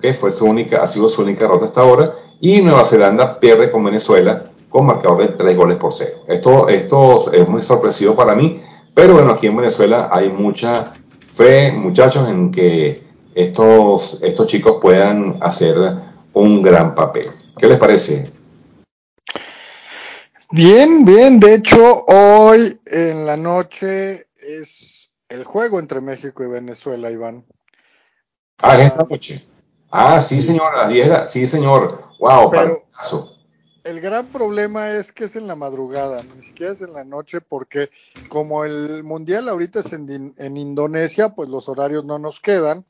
que fue su única, ha sido su única derrota hasta ahora, y Nueva Zelanda pierde con Venezuela con marcador de tres goles por cero. Esto, esto es muy sorpresivo para mí, pero bueno, aquí en Venezuela hay mucha fe, muchachos, en que estos, estos chicos puedan hacer un gran papel. ¿Qué les parece? Bien, bien. De hecho, hoy en la noche es el juego entre México y Venezuela, Iván. Ah, esta noche. Ah, sí, señor, a las Sí, señor. Wow, Pero, el gran problema es que es en la madrugada, ni siquiera es en la noche, porque como el mundial ahorita es en, Indonesia, pues los horarios no nos quedan.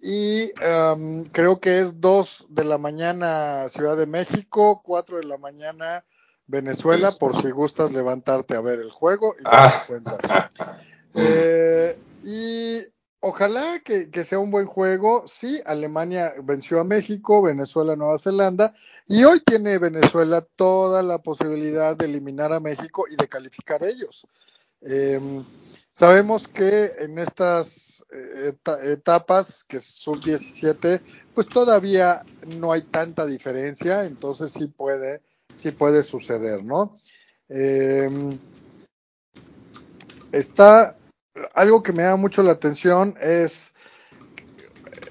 Y um, creo que es 2 de la mañana Ciudad de México, 4 de la mañana Venezuela, por si gustas levantarte a ver el juego y ah. cuentas. Eh, y ojalá que, sea un buen juego. Sí, Alemania venció a México, Venezuela, Nueva Zelanda, y hoy tiene Venezuela toda la posibilidad de eliminar a México y de calificar ellos. Em, sabemos que en estas eh, etapas, que son 17, pues todavía no hay tanta diferencia, entonces sí puede, sí puede suceder, ¿no? Em, está algo que me da mucho la atención es,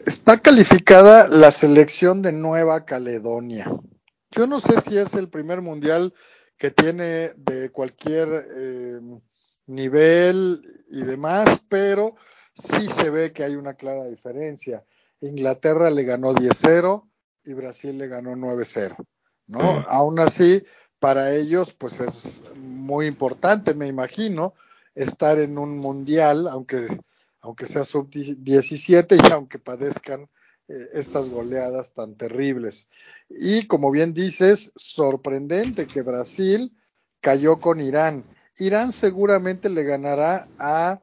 está calificada la selección de Nueva Caledonia. Yo no sé si es el primer mundial que tiene de cualquier eh, nivel y demás, pero sí se ve que hay una clara diferencia. Inglaterra le ganó 10-0 y Brasil le ganó 9-0, ¿no? Aún así, para ellos, pues es muy importante, me imagino, estar en un mundial, aunque, aunque sea sub-17 y aunque padezcan eh, estas goleadas tan terribles. Y como bien dices, sorprendente que Brasil cayó con Irán. Irán seguramente le ganará a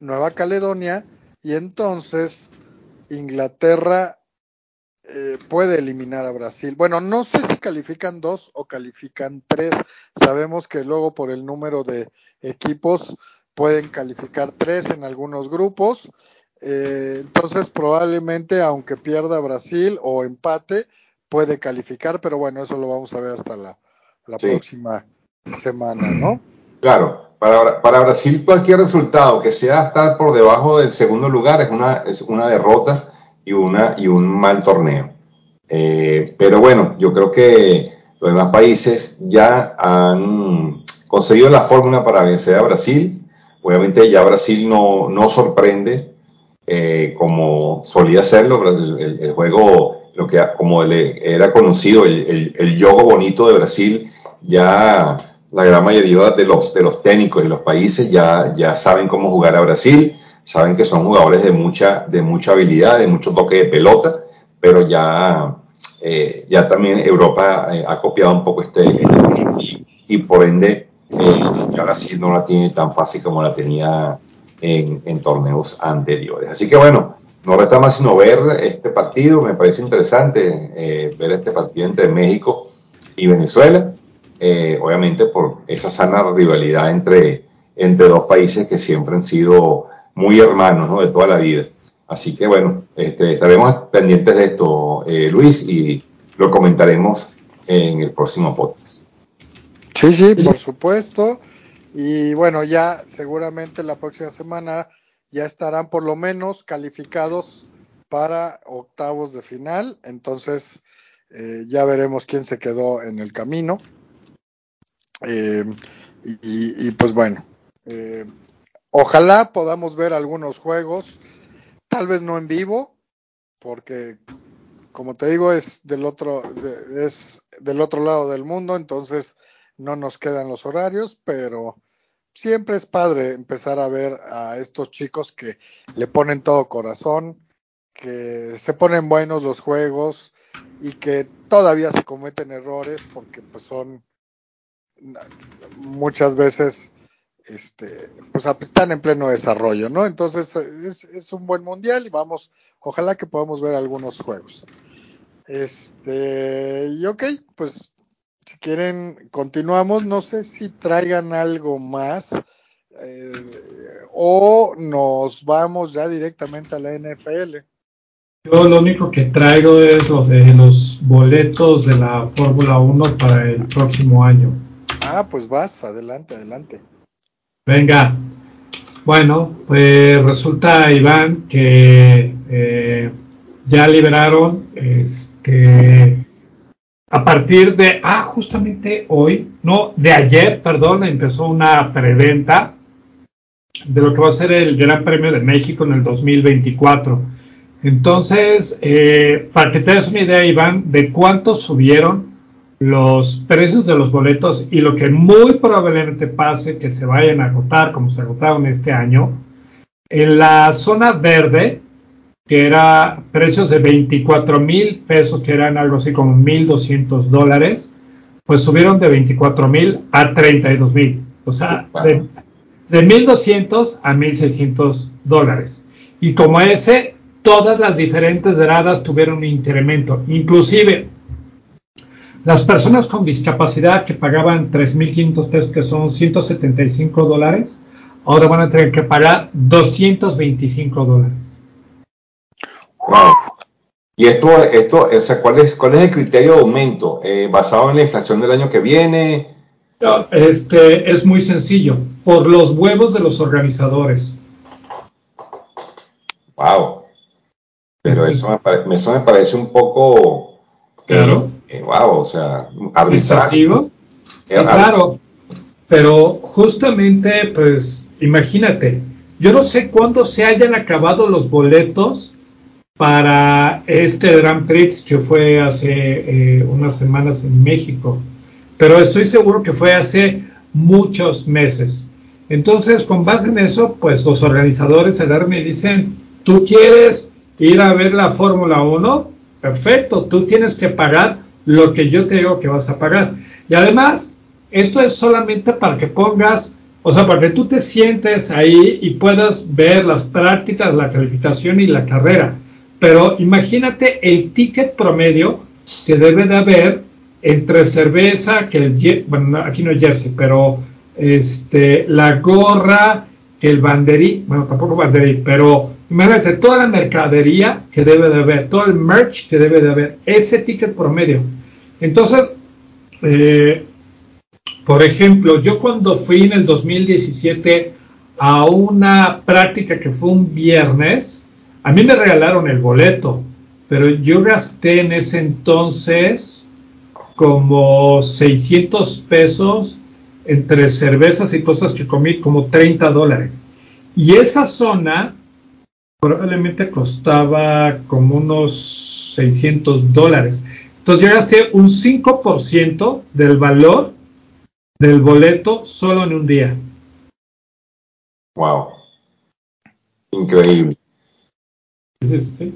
Nueva Caledonia y entonces Inglaterra eh, puede eliminar a Brasil. Bueno, no sé si califican dos o califican tres. Sabemos que luego por el número de equipos pueden calificar tres en algunos grupos. Eh, entonces probablemente aunque pierda Brasil o empate, puede calificar, pero bueno, eso lo vamos a ver hasta la, próxima semana, ¿no? Claro, para, para, Brasil cualquier resultado que sea estar por debajo del segundo lugar es una, es una derrota y, una, y un mal torneo. Eh, pero bueno, yo creo que los demás países ya han conseguido la fórmula para vencer a Brasil. Obviamente ya Brasil no, no sorprende eh, como solía hacerlo, el, juego, lo que como era conocido, el, el, juego bonito de Brasil, ya la gran mayoría de los, de los técnicos y los países ya, ya saben cómo jugar a Brasil saben que son jugadores de mucha, de mucha habilidad, de mucho toque de pelota, pero ya, eh, ya también Europa eh, ha copiado un poco este, este y, por ende eh, ahora sí no la tiene tan fácil como la tenía en, en, torneos anteriores. Así que bueno, no resta más sino ver este partido, me parece interesante eh, ver este partido entre México y Venezuela, obviamente por esa sana rivalidad entre, entre dos países que siempre han sido muy hermanos ¿no? de toda la vida. Así que bueno, este, estaremos pendientes de esto, eh, Luis, y lo comentaremos en el próximo podcast. Sí, sí, por supuesto. Y bueno, ya seguramente la próxima semana ya estarán por lo menos calificados para octavos de final. Entonces eh, ya veremos quién se quedó en el camino. Eh, y, y, pues bueno, Ojalá podamos ver algunos juegos tal vez no en vivo, porque como te digo es del otro es del otro lado del mundo, entonces no nos quedan los horarios, pero siempre es padre empezar a ver a estos chicos que le ponen todo corazón, que se ponen buenos los juegos y que todavía se cometen errores porque pues son muchas veces este, pues están en pleno desarrollo, ¿no? Entonces es, es, un buen mundial y vamos, ojalá que podamos ver algunos juegos. Este, y ok, pues si quieren continuamos, no sé si traigan algo más eh, o nos vamos ya directamente a la NFL. Yo lo único que traigo es lo de los boletos de la Fórmula 1 para el próximo año. Ah, pues vas, adelante, adelante. Venga. Bueno, pues resulta, Iván, que eh, ya liberaron este, a partir de, ah, justamente hoy, no, de ayer, perdón, empezó una preventa de lo que va a ser el Gran Premio de México en el 2024. Entonces, eh, para que te des una idea, Iván, de cuánto subieron los precios de los boletos y lo que muy probablemente pase que se vayan a agotar como se agotaron este año. En la zona verde, que era precios de 24 mil pesos, que eran algo así como 1.200 dólares, pues subieron de 24 mil a 32 mil. O sea, de, de 1.200 a 1.600 dólares. Y como ese, todas las diferentes gradas tuvieron un incremento. Inclusive las personas con discapacidad que pagaban 3.500 pesos, que son 175 dólares, ahora van a tener que pagar 225 dólares. Wow. Y esto, esto, o sea, ¿cuál es, cuál es el criterio de aumento? Eh, ¿Basado en la inflación del año que viene? este, es muy sencillo, por los huevos de los organizadores. Wow. Pero eso me, eso me parece un poco... Claro wow, o sea, excesivo. Sí, claro. Pero justamente, pues, imagínate, yo no sé cuándo se hayan acabado los boletos para este Grand Prix que fue hace eh, unas semanas en México, pero estoy seguro que fue hace muchos meses. Entonces, con base en eso, pues los organizadores se dan y dicen, tú quieres ir a ver la Fórmula 1, perfecto, tú tienes que pagar lo que yo te digo que vas a pagar. Y además, esto es solamente para que pongas, o sea, para que tú te sientes ahí y puedas ver las prácticas, la calificación y la carrera. Pero imagínate el ticket promedio que debe de haber entre cerveza, que el, bueno, aquí no es jersey, pero este, la gorra, que el banderí, bueno, tampoco banderí, pero Imagínate toda la mercadería que debe de haber, todo el merch que debe de haber, ese ticket promedio. Entonces, eh, por ejemplo, yo cuando fui en el 2017 a una práctica que fue un viernes, a mí me regalaron el boleto, pero yo gasté en ese entonces como 600 pesos entre cervezas y cosas que comí, como 30 dólares. Y esa zona probablemente costaba como unos 600 dólares. Entonces llegaste un 5% del valor del boleto solo en un día. Wow. Increíble. Sí, sí.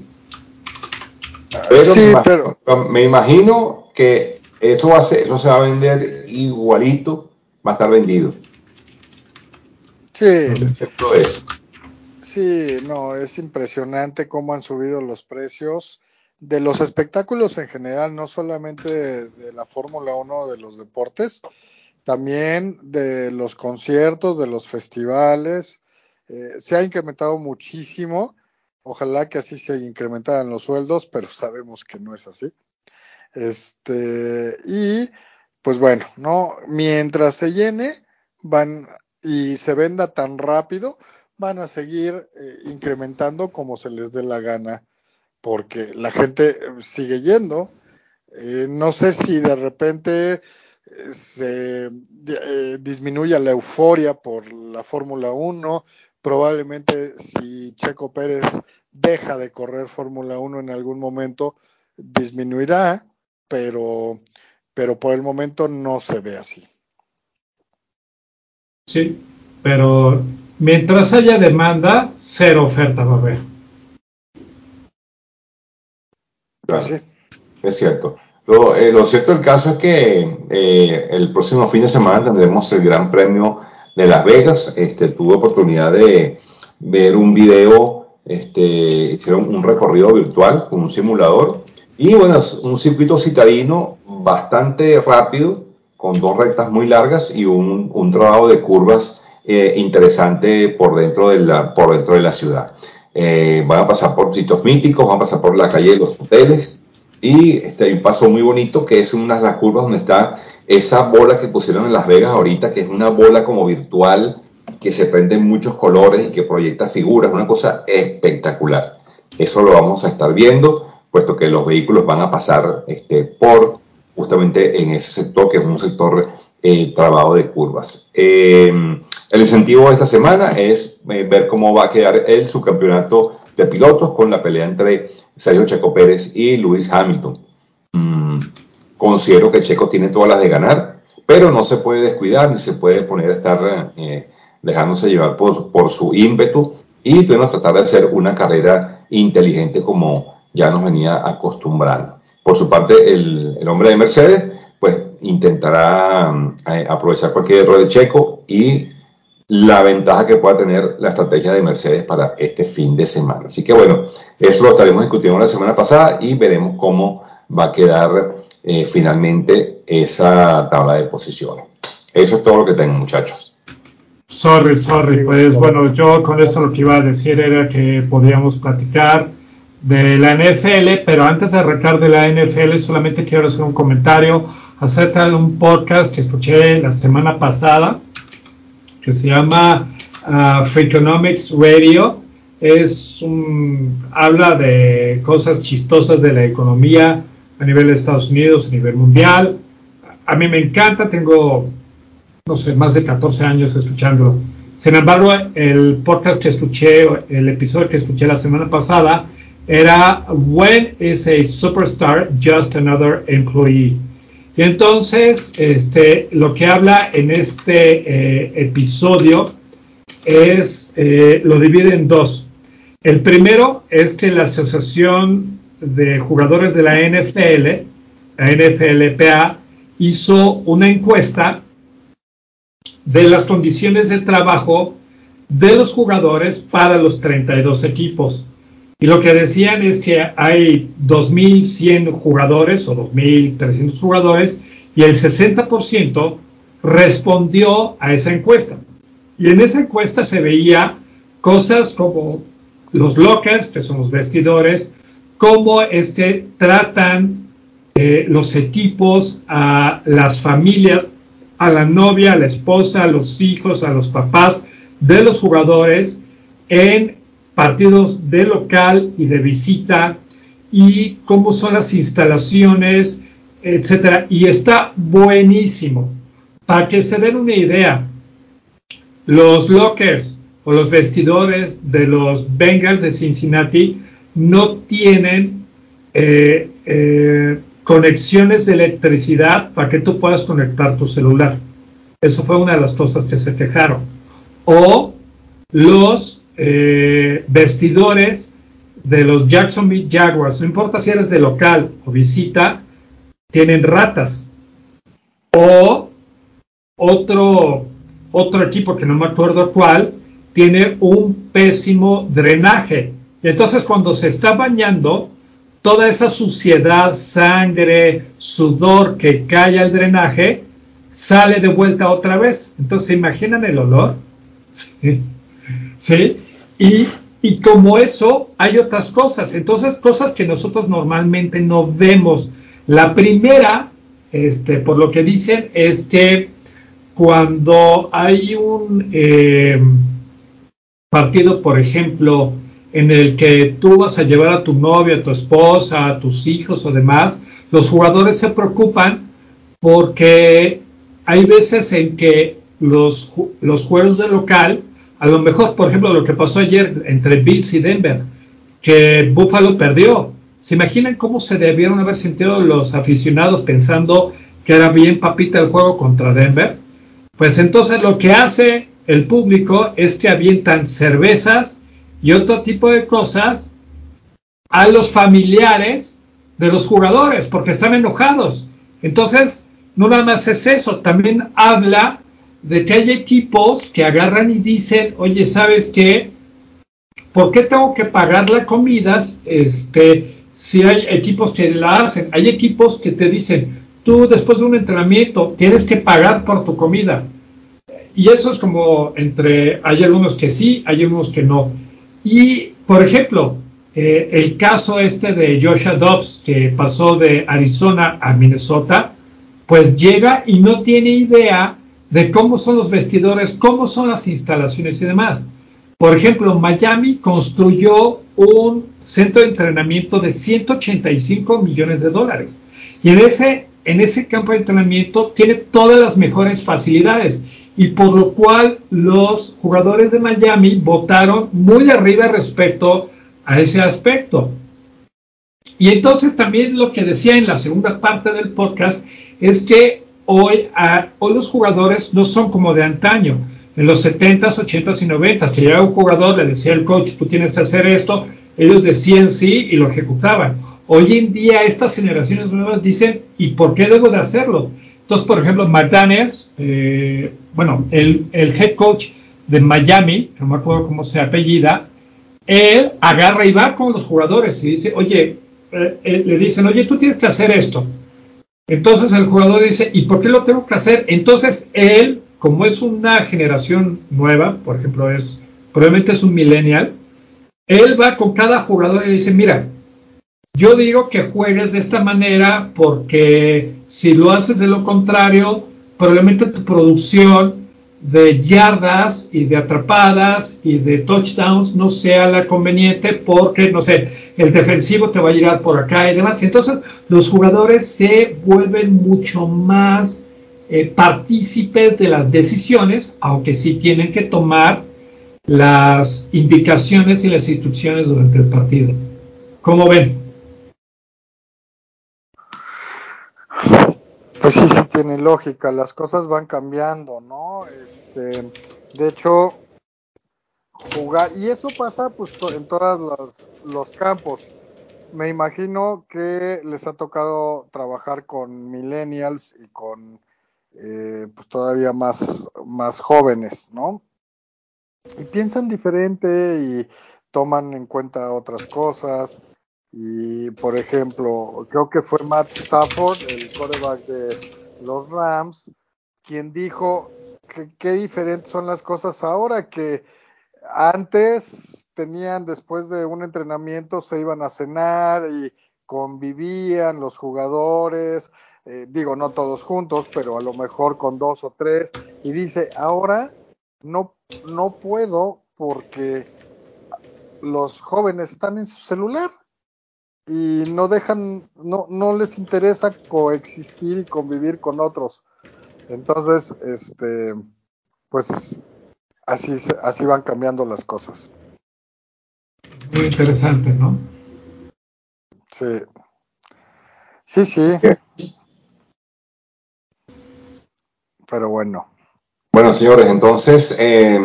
Pero, me imagino que eso, va a ser, eso se va a vender igualito, va a estar vendido. Sí. eso. Sí, no, es impresionante cómo han subido los precios de los espectáculos en general, no solamente de, la Fórmula 1 de los deportes, también de los conciertos, de los festivales. Eh, se ha incrementado muchísimo. Ojalá que así se incrementaran los sueldos, pero sabemos que no es así. Este, y pues bueno, no, mientras se llene, van y se venda tan rápido, van a seguir eh, incrementando como se les dé la gana, porque la gente eh, sigue yendo. Eh, no sé si de repente se disminuye la euforia por la Fórmula 1, Probablemente si Checo Pérez deja de correr Fórmula 1 en algún momento, disminuirá, pero, pero por el momento no se ve así. Sí, pero mientras haya demanda, cero oferta va a haber. Sí. es cierto. Lo, eh, lo, cierto del caso es que eh, el próximo fin de semana tendremos el Gran Premio de Las Vegas. Este, tuve oportunidad de ver un video, este, hicieron un recorrido virtual con un simulador y bueno, un circuito citadino bastante rápido, con dos rectas muy largas y un, un trabajo de curvas eh, interesante por dentro de la, por dentro de la ciudad. Eh, van a pasar por sitios míticos, van a pasar por la calle de los hoteles y este, hay un paso muy bonito que es una de las curvas donde está esa bola que pusieron en Las Vegas ahorita, que es una bola como virtual que se prende en muchos colores y que proyecta figuras, una cosa espectacular. Eso lo vamos a estar viendo puesto que los vehículos van a pasar este, por justamente en ese sector, que es un sector eh, trabado de curvas. Eh, el incentivo de esta semana es eh, ver cómo va a quedar el subcampeonato de pilotos con la pelea entre Sergio Checo Pérez y Lewis Hamilton. Mm, considero que Checo tiene todas las de ganar, pero no se puede descuidar ni se puede poner a estar eh, dejándose llevar por, su ímpetu y tenemos tratar de hacer una carrera inteligente como ya nos venía acostumbrando. Por su parte, el, hombre de Mercedes, pues intentará eh, aprovechar cualquier error de Checo y la ventaja que pueda tener la estrategia de Mercedes para este fin de semana. Así que bueno, eso lo estaremos discutiendo la semana pasada y veremos cómo va a quedar eh, finalmente esa tabla de posiciones. Eso es todo lo que tengo, muchachos. Sorry, sorry. Pues bueno, yo con esto lo que iba a decir era que podíamos platicar de la NFL, pero antes de arrancar de la NFL solamente quiero hacer un comentario acerca de un podcast que escuché la semana pasada que se llama uh, Freakonomics Radio. Es un, habla de cosas chistosas de la economía a nivel de Estados Unidos, a nivel mundial. A mí me encanta, tengo, no sé, más de 14 años escuchándolo. Sin embargo, el podcast que escuché, el episodio que escuché la semana pasada, era When is a superstar just another employee? Y entonces, este, lo que habla en este eh, episodio es, eh, lo divide en dos. El primero es que la Asociación de Jugadores de la NFL, la NFLPA, hizo una encuesta de las condiciones de trabajo de los jugadores para los 32 equipos. Y lo que decían es que hay 2.100 jugadores o 2.300 jugadores y el 60% respondió a esa encuesta. Y en esa encuesta se veía cosas como los lockers, que son los vestidores, cómo es que tratan eh, los equipos a las familias, a la novia, a la esposa, a los hijos, a los papás de los jugadores en partidos de local y de visita y cómo son las instalaciones, etcétera. Y está buenísimo. Para que se den una idea, los lockers o los vestidores de los Bengals de Cincinnati no tienen eh, eh, conexiones de electricidad para que tú puedas conectar tu celular. Eso fue una de las cosas que se quejaron. O los eh, vestidores de los Jacksonville Jaguars, no importa si eres de local o visita, tienen ratas. O otro, otro equipo que no me acuerdo cuál, tiene un pésimo drenaje. Y entonces cuando se está bañando, toda esa suciedad, sangre, sudor que cae al drenaje, sale de vuelta otra vez. Entonces, imaginan el olor? ¿Sí? Y, como eso, hay otras cosas. Entonces, cosas que nosotros normalmente no vemos. La primera, este, por lo que dicen, es que cuando hay un eh, partido, por ejemplo, en el que tú vas a llevar a tu novia, a tu esposa, a tus hijos o demás, los jugadores se preocupan porque hay veces en que los, los juegos de local A lo mejor, por ejemplo, lo que pasó ayer entre Bills y Denver, que Buffalo perdió. ¿Se imaginan cómo se debieron haber sentido los aficionados pensando que era bien papita el juego contra Denver? Pues entonces lo que hace el público es que avientan cervezas y otro tipo de cosas a los familiares de los jugadores porque están enojados. Entonces, no nada más es eso, también habla de que hay equipos que agarran y dicen, oye, ¿sabes qué? ¿Por qué tengo que pagar las comidas? Este, si hay equipos que la hacen, hay equipos que te dicen, tú después de un entrenamiento tienes que pagar por tu comida. Y eso es como entre, hay algunos que sí, hay algunos que no. Y, por ejemplo, eh, el caso este de Joshua Dobbs, que pasó de Arizona a Minnesota, pues llega y no tiene idea de cómo son los vestidores, cómo son las instalaciones y demás. Por ejemplo, Miami construyó un centro de entrenamiento de 185 millones de dólares. Y en ese, en ese campo de entrenamiento tiene todas las mejores facilidades. Y por lo cual los jugadores de Miami votaron muy arriba respecto a ese aspecto. Y entonces también lo que decía en la segunda parte del podcast es que hoy, los jugadores no son como de antaño. En los 70s, 80s y 90s, que llegaba un jugador, le decía al coach, tú tienes que hacer esto, ellos decían sí y lo ejecutaban. Hoy en día estas generaciones nuevas dicen, ¿y por qué debo de hacerlo? Entonces, por ejemplo, McDaniels, eh, bueno, el, el, head coach de Miami, no me acuerdo cómo se apellida, él agarra y va con los jugadores y dice, oye, eh, eh, le dicen, oye, tú tienes que hacer esto. Entonces el jugador dice, ¿y por qué lo tengo que hacer? Entonces él, como es una generación nueva, por ejemplo, es probablemente es un millennial, él va con cada jugador y dice, mira, yo digo que juegues de esta manera porque si lo haces de lo contrario, probablemente tu producción de yardas y de atrapadas y de touchdowns no sea la conveniente porque, no sé, el defensivo te va a llegar por acá y demás. Entonces, los jugadores se vuelven mucho más eh, partícipes de las decisiones, aunque sí tienen que tomar las indicaciones y las instrucciones durante el partido. ¿Cómo ven? Pues sí, sí tiene lógica, las cosas van cambiando, ¿no? Este, de hecho, jugar, y eso pasa pues en todos los, campos. Me imagino que les ha tocado trabajar con millennials y con eh, pues todavía más, más jóvenes, ¿no? Y piensan diferente y toman en cuenta otras cosas. Y por ejemplo, creo que fue Matt Stafford, el quarterback de los Rams, quien dijo que qué diferentes son las cosas ahora, que antes tenían después de un entrenamiento se iban a cenar y convivían los jugadores, eh, digo no todos juntos, pero a lo mejor con dos o tres, y dice, ahora no, no puedo porque los jóvenes están en su celular y no dejan, no, no les interesa coexistir y convivir con otros. Entonces, este, pues así, así van cambiando las cosas. Muy interesante, ¿no? Sí. Sí, sí. Pero bueno. Bueno, señores, entonces, eh,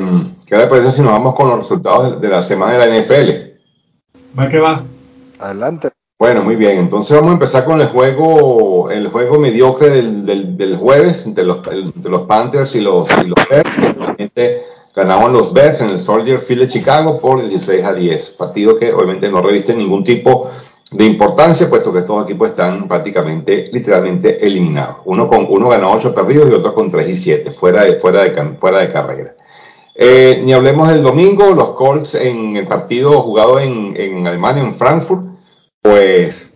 ¿qué le parece si nos vamos con los resultados de la semana de la NFL? Va que va. Adelante. Bueno, muy bien. Entonces vamos a empezar con el juego, el juego mediocre del, del, jueves entre los, los, Panthers y los, y los Bears. Finalmente ganaron los Bears en el Soldier Field de Chicago por 16 a 10. Partido que obviamente no reviste ningún tipo de importancia, puesto que estos equipos están prácticamente, literalmente eliminados. Uno, con, uno ganó 8 perdidos y otro con 3 y 7, fuera de, fuera de, fuera de carrera. Eh, ni hablemos del domingo, los Colts en el partido jugado en, en Alemania, en Frankfurt, pues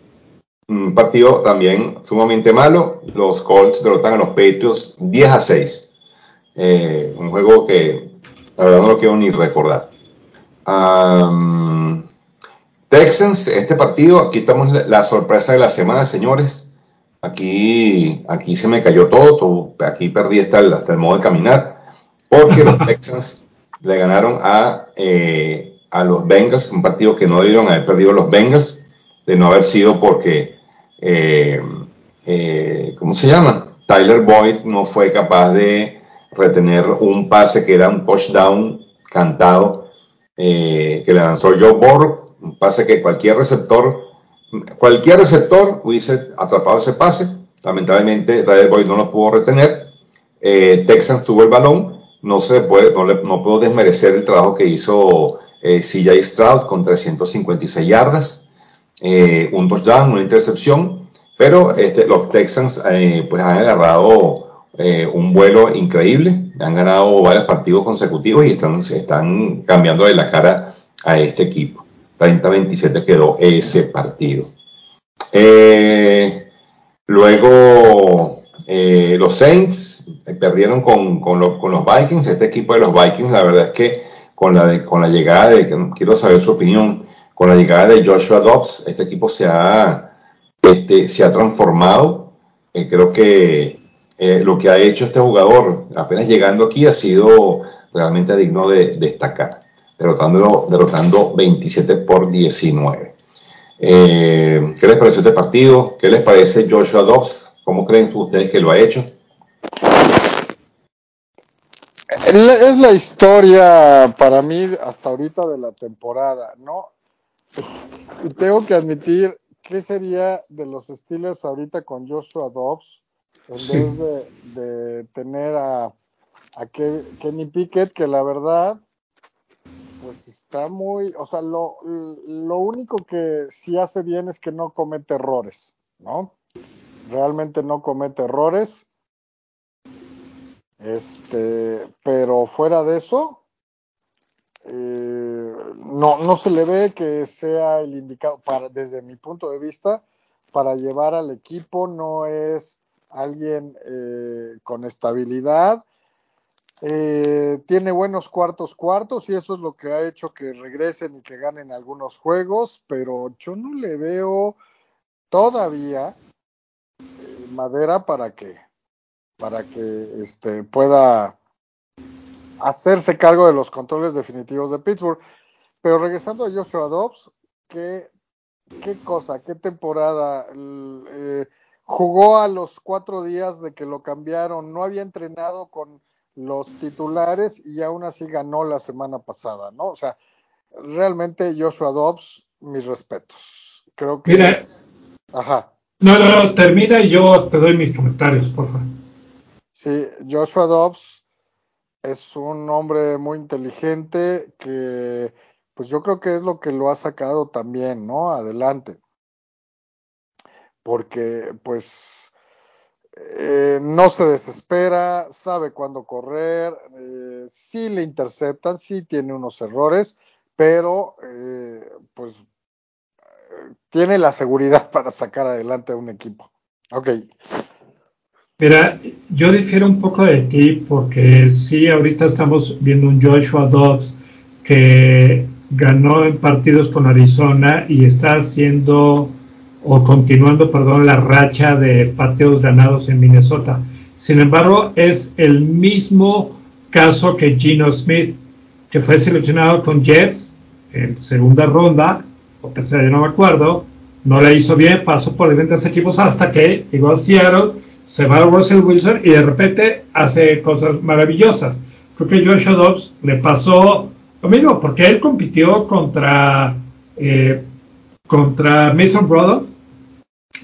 un partido también sumamente malo. Los Colts derrotan a los Patriots 10 a 6. Eh, un juego que la verdad no lo quiero ni recordar. Texans, este partido, aquí estamos la sorpresa de la semana, señores. Aquí, aquí se me cayó todo, aquí perdí hasta el, hasta el modo de caminar, porque los Texans le ganaron a, eh, a los Bengals, un partido que no debieron haber perdido los Bengals, de no haber sido porque, eh, eh, ¿cómo se llama? Tyler Boyd no fue capaz de retener un pase que era un touchdown cantado que le lanzó Joe Burrow, un pase que cualquier receptor, cualquier receptor hubiese atrapado ese pase. Lamentablemente, Tyler Boyd no lo pudo retener. Texas tuvo el balón no se puede, no, puedo desmerecer el trabajo que hizo eh, CJ Stroud con 356 yardas, eh, un touchdown, una intercepción, pero este, los Texans eh, pues han agarrado un vuelo increíble, han ganado varios partidos consecutivos y están, están cambiando de la cara a este equipo. 30-27 quedó ese partido. luego los Saints eh, perdieron con, con, los Vikings, este equipo de los Vikings, la verdad es que con la, con la llegada de, quiero saber su opinión, con la llegada de Joshua Dobbs, este equipo se ha, este, se ha transformado. Eh, creo que eh, lo que ha hecho este jugador apenas llegando aquí ha sido realmente digno de, destacar, derrotándolo, derrotando 27 por 19. ¿Qué les pareció este partido? ¿Qué les parece Joshua Dobbs? ¿Cómo creen ustedes que lo ha hecho? Es la historia para mí hasta ahorita de la temporada, ¿no? Y tengo que admitir, ¿qué sería de los Steelers ahorita con Joshua Dobbs en vez de, tener a, a Kenny Pickett, que la verdad, pues está muy, o sea, lo, lo único que sí hace bien es que no comete errores, ¿no? Realmente no comete errores este, pero fuera de eso, eh, no, no se le ve que sea el indicado, para, desde mi punto de vista, para llevar al equipo, no es alguien eh, con estabilidad. Eh, tiene buenos cuartos cuartos y eso es lo que ha hecho que regresen y que ganen algunos juegos, pero yo no le veo todavía madera para que para que este, pueda hacerse cargo de los controles definitivos de Pittsburgh. Pero regresando a Joshua Dobbs, ¿qué, qué cosa, qué temporada? Eh, jugó a los cuatro días de que lo cambiaron, no había entrenado con los titulares y aún así ganó la semana pasada, ¿no? O sea, realmente Joshua Dobbs, mis respetos. Creo que... Mira, Ajá. No, no, no, termina y yo te doy mis comentarios, por favor. Sí, Joshua Dobbs es un hombre muy inteligente que pues yo creo que es lo que lo ha sacado también, ¿no? Adelante. Porque pues eh, no se desespera, sabe cuándo correr, eh, sí le interceptan, sí tiene unos errores, pero eh, pues tiene la seguridad para sacar adelante a un equipo. Ok, Mira, yo difiero un poco de ti porque sí, ahorita estamos viendo un Joshua Dobbs que ganó en partidos con Arizona y está haciendo o continuando, perdón, la racha de partidos ganados en Minnesota. Sin embargo, es el mismo caso que Gino Smith, que fue seleccionado con Jets en segunda ronda, o tercera, no me acuerdo, no le hizo bien, pasó por diferentes equipos hasta que llegó a Seattle se va a Russell Wilson y de repente hace cosas maravillosas. Creo que Joshua Dobbs le pasó lo mismo, porque él compitió contra, eh, contra Mason Brother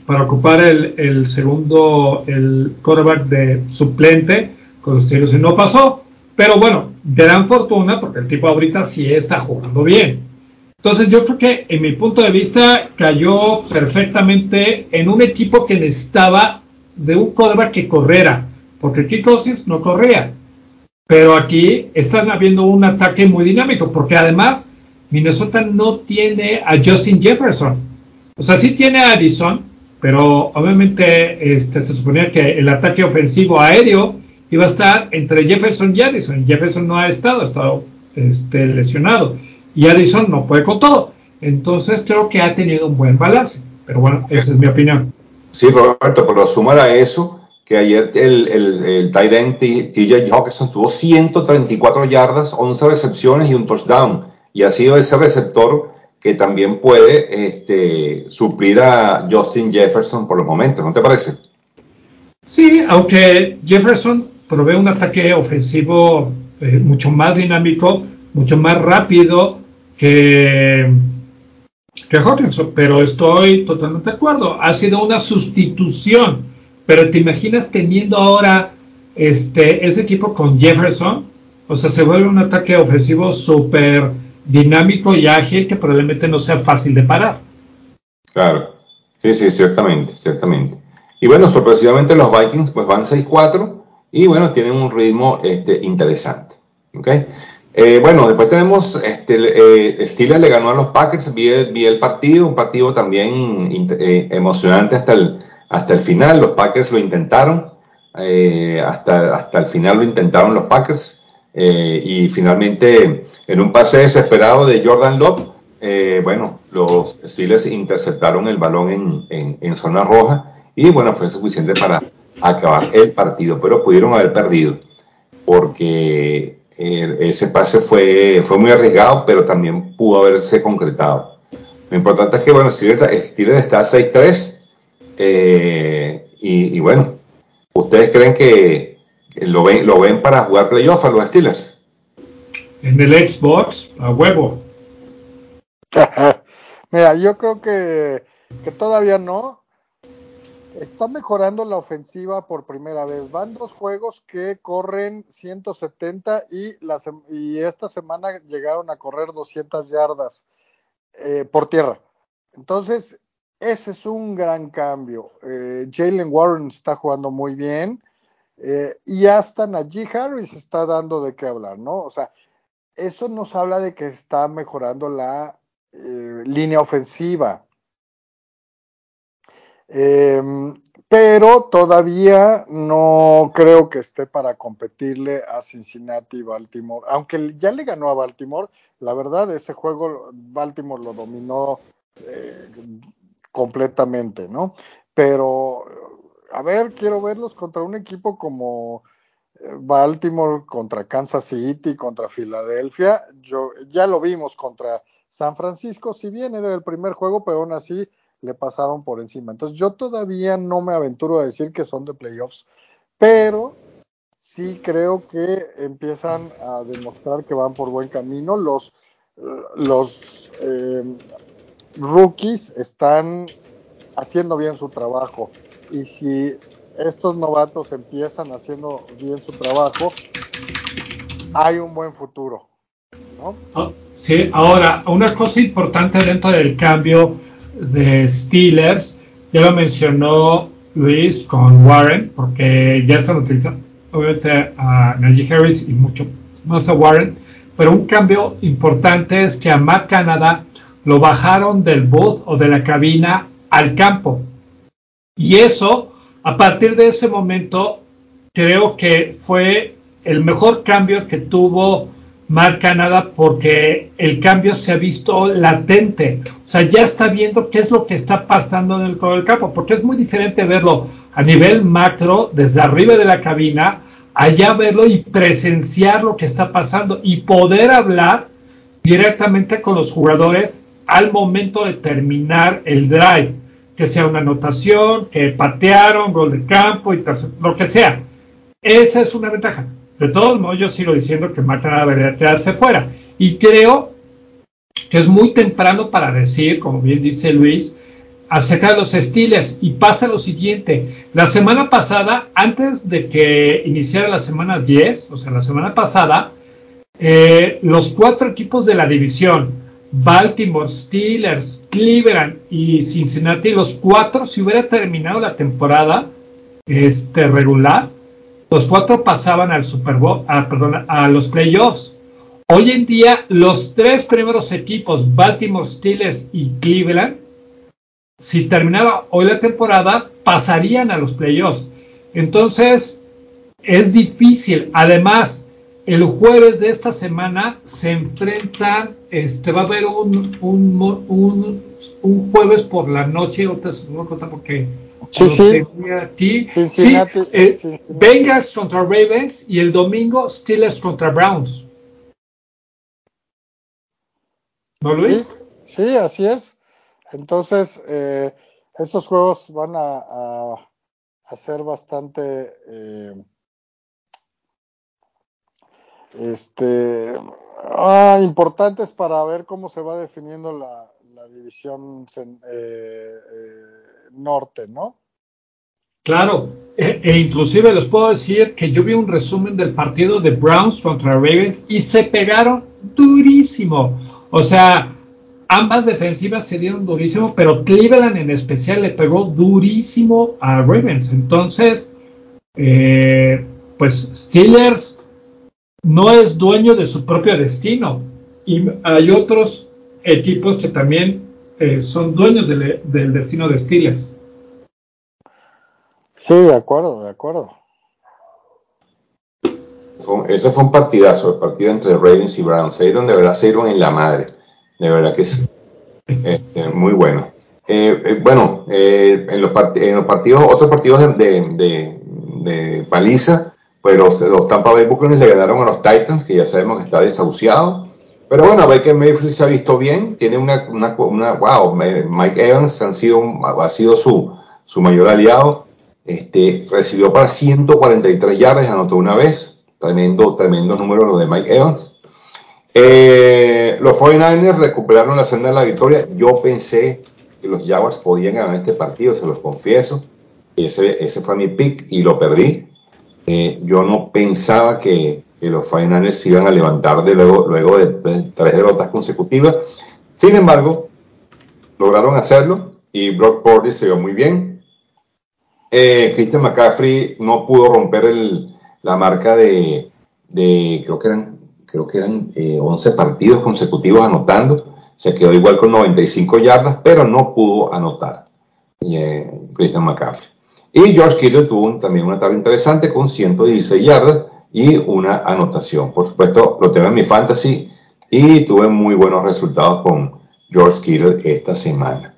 para ocupar el, segundo, el quarterback de suplente con los tiros y no pasó. Pero bueno, gran fortuna porque el tipo ahorita sí está jugando bien. Entonces yo creo que en mi punto de vista cayó perfectamente en un equipo que necesitaba de un quarterback que corriera, porque Kirk no corría. Pero aquí están habiendo un ataque muy dinámico, porque además Minnesota no tiene a Justin Jefferson. O sea, sí tiene a Addison, pero obviamente este, se suponía que el ataque ofensivo aéreo iba a estar entre Jefferson y Addison. Jefferson no ha estado, ha estado este, lesionado. Y Addison no puede con todo. Entonces creo que ha tenido un buen balance. Pero bueno, esa es mi opinión. Sí, Roberto, pero sumar a eso que ayer el, el, el Tyrant TJ Hawkinson tuvo 134 yardas, 11 recepciones y un touchdown. Y ha sido ese receptor que también puede este, suplir a Justin Jefferson por los momentos, ¿no te parece? Sí, aunque Jefferson provee un ataque ofensivo eh, mucho más dinámico, mucho más rápido que, que Hawkinson, pero estoy totalmente de acuerdo. Ha sido una sustitución pero te imaginas teniendo ahora este, ese equipo con Jefferson, o sea, se vuelve un ataque ofensivo súper dinámico y ágil que probablemente no sea fácil de parar. Claro, sí, sí, ciertamente, ciertamente. Y bueno, sorpresivamente los Vikings pues van 6-4 y bueno, tienen un ritmo este, interesante. ¿okay? Eh, bueno, después tenemos, este, eh, Steelers le ganó a los Packers, vi el, partido, un partido también eh, emocionante hasta el, hasta el final. Los Packers lo intentaron, hasta, hasta el final lo intentaron los Packers. Eh, y finalmente, en un pase desesperado de Jordan Love, eh, bueno, los Steelers interceptaron el balón en, en, zona roja y bueno, fue suficiente para acabar el partido, pero pudieron haber perdido porque ese pase fue, fue muy arriesgado, pero también pudo haberse concretado. Lo importante es que, bueno, Steelers, Steelers está 6-3 eh, y, bueno, ¿ustedes creen que lo ven, lo ven para jugar playoff a los Steelers? En el Xbox, a huevo. Mira, yo creo que, que todavía no. Está mejorando la ofensiva por primera vez. Van dos juegos que corren 170 y, la, y esta semana llegaron a correr 200 yardas eh, por tierra. Entonces, ese es un gran cambio. Eh, Jalen Warren está jugando muy bien eh, y hasta Najee Harris está dando de qué hablar, ¿no? O sea, eso nos habla de que está mejorando la eh, línea ofensiva. Em, pero todavía no creo que esté para competirle a Cincinnati y Baltimore. Aunque ya le ganó a Baltimore, la verdad, ese juego Baltimore lo dominó completamente, ¿no? Pero, a ver, quiero verlos contra un equipo como eh, Baltimore, contra Kansas City, contra Filadelfia. Yo, ya lo vimos contra San Francisco, si bien era el primer juego, pero aún así le pasaron por encima. Entonces yo todavía no me aventuro a decir que son de playoffs, pero sí creo que empiezan a demostrar que van por buen camino. Los, los eh, rookies están haciendo bien su trabajo. Y si estos novatos empiezan haciendo bien su trabajo, hay un buen futuro. Ah, sí, ahora, una cosa importante dentro del cambio de Steelers, ya lo mencionó Luis con Warren, porque ya están utilizando obviamente a Najee Harris y mucho más a Warren, pero un cambio importante es que a Matt Canada lo bajaron del booth o de la cabina al campo. Y eso, a partir de ese momento, creo que fue el mejor cambio que tuvo Mar Canadá porque el cambio se ha visto latente. O sea, ya está viendo qué es lo que está pasando en el del campo, porque es muy diferente verlo a nivel macro, desde arriba de la cabina, allá verlo y presenciar lo que está pasando y poder hablar directamente con los jugadores al momento de terminar el drive, que sea una anotación, que patearon, gol de campo, y lo que sea. Esa es una ventaja. De todos modos, yo sigo diciendo que Maca debería quedarse fuera. Y creo que es muy temprano para decir, como bien dice Luis, acerca de los estiles. Y pasa lo siguiente. La semana pasada, antes de que iniciara la semana 10, o sea, la semana pasada, eh, los cuatro equipos de la división, Baltimore, Steelers, Cleveland y Cincinnati, los cuatro, si hubiera terminado la temporada este, regular, los cuatro pasaban al Super Bowl, a, perdón, a los playoffs. Hoy en día, los tres primeros equipos, Baltimore, Steelers y Cleveland, si terminaba hoy la temporada, pasarían a los playoffs. Entonces, es difícil. Además, el jueves de esta semana se enfrentan, este, va a haber un, un, un, jueves por la noche, otra no contar porque Sí, sí. sí eh, Bengals contra Ravens y el domingo Steelers contra Browns. ¿No, Luis? Sí, así es. Entonces, eh, estos juegos van a, a, ser bastante eh, este, ah, importantes para ver cómo se va definiendo la, división eh, norte, ¿no? Claro, e, e, inclusive les puedo decir que yo vi un resumen del partido de Browns contra Ravens y se pegaron durísimo. O sea, ambas defensivas se dieron durísimo, pero Cleveland en especial le pegó durísimo a Ravens. Entonces, eh, pues Steelers no es dueño de su propio destino. Y hay otros equipos que también eh, son dueños del destino de Steelers. Sí, de acuerdo, de acuerdo. Ese fue un partidazo, el partido entre Ravens y Browns. Se dieron de verdad, se dieron en la madre. De verdad que sí. Este, muy bueno. Eh, eh, bueno, eh, en, los en, los partidos, otros partidos de, de, paliza, pues los, Tampa Bay Buccaneers le ganaron a los Titans, que ya sabemos que está desahuciado. Pero bueno, Baker Mayfield se ha visto bien, tiene una, una, una wow, Mike Evans han sido, ha sido su, su mayor aliado este, recibió para 143 yardas, anotó una vez. Tremendo, tremendo número lo de Mike Evans. Eh, los 49ers recuperaron la senda de la victoria. Yo pensé que los Jaguars podían ganar este partido, se los confieso. Ese, ese fue mi pick y lo perdí. Eh, yo no pensaba que, los 49ers se iban a levantar de luego, luego de, de tres derrotas consecutivas. Sin embargo, lograron hacerlo y Brock Purdy se vio muy bien eh, Christian McCaffrey no pudo romper la marca de, creo que eran, creo que eran 11 eh, partidos consecutivos anotando. Se quedó igual con 95 yardas, pero no pudo anotar eh, Christian McCaffrey. Y George Kittle tuvo también una tarde interesante con 116 yardas y una anotación. Por supuesto, lo tengo en mi fantasy y tuve muy buenos resultados con George Kittle esta semana.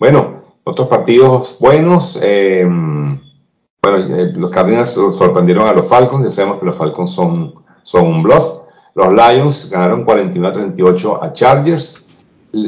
bueno, otros partidos buenos, eh, bueno, eh, los Cardinals sorprendieron a los Falcons, ya sabemos que los Falcons son, son un bluff. Los Lions ganaron 41 a 38 a Chargers.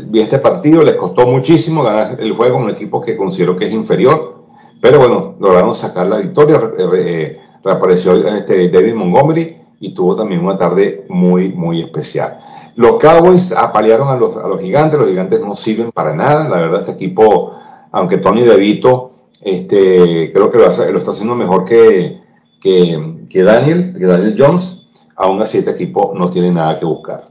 Vi este partido, les costó muchísimo ganar el juego, un equipo que considero que es inferior, pero bueno, lograron sacar la victoria. Eh, reapareció este David Montgomery y tuvo también una tarde muy, muy especial. Los Cowboys apalearon a los, a los gigantes, los gigantes no sirven para nada, la verdad este equipo aunque Tony DeVito este, creo que lo, está haciendo mejor que, que, Daniel, que Daniel Jones, aún así este equipo no tiene nada que buscar.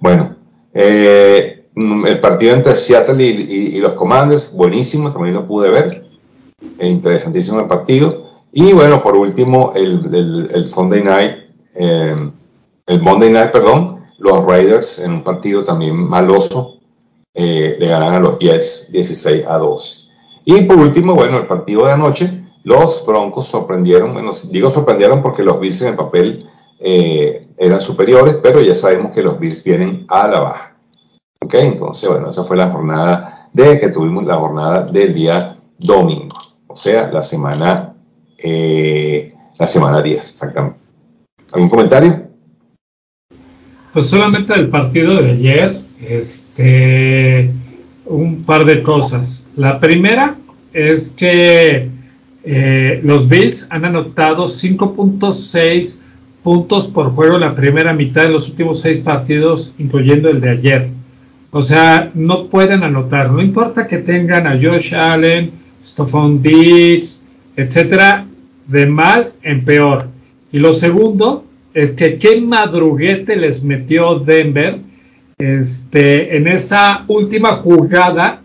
bueno, eh, el partido entre Seattle y, los Commanders, buenísimo, también lo pude ver, interesantísimo el partido. Y bueno, por último, el, el, Sunday Night, eh, el Monday Night, perdón, los Raiders en un partido también maloso, eh, le ganan a los Jets 16 a 12. Y por último, bueno, el partido de anoche, los Broncos sorprendieron, bueno, digo sorprendieron porque los Bills en el papel eh, eran superiores, pero ya sabemos que los Bills vienen a la baja. Ok, entonces, bueno, esa fue la jornada de que tuvimos la jornada del día domingo, o sea, la semana, eh, la semana 10, exactamente. ¿Algún comentario? Pues solamente el partido de ayer, este, un par de cosas. La primera es que eh, los Bills han anotado 5.6 puntos por juego en la primera mitad de los últimos seis partidos, incluyendo el de ayer. O sea, no pueden anotar. No importa que tengan a Josh Allen, Stephon Diggs, etcétera, de mal en peor. Y lo segundo es que qué madruguete les metió Denver este, en esa última jugada,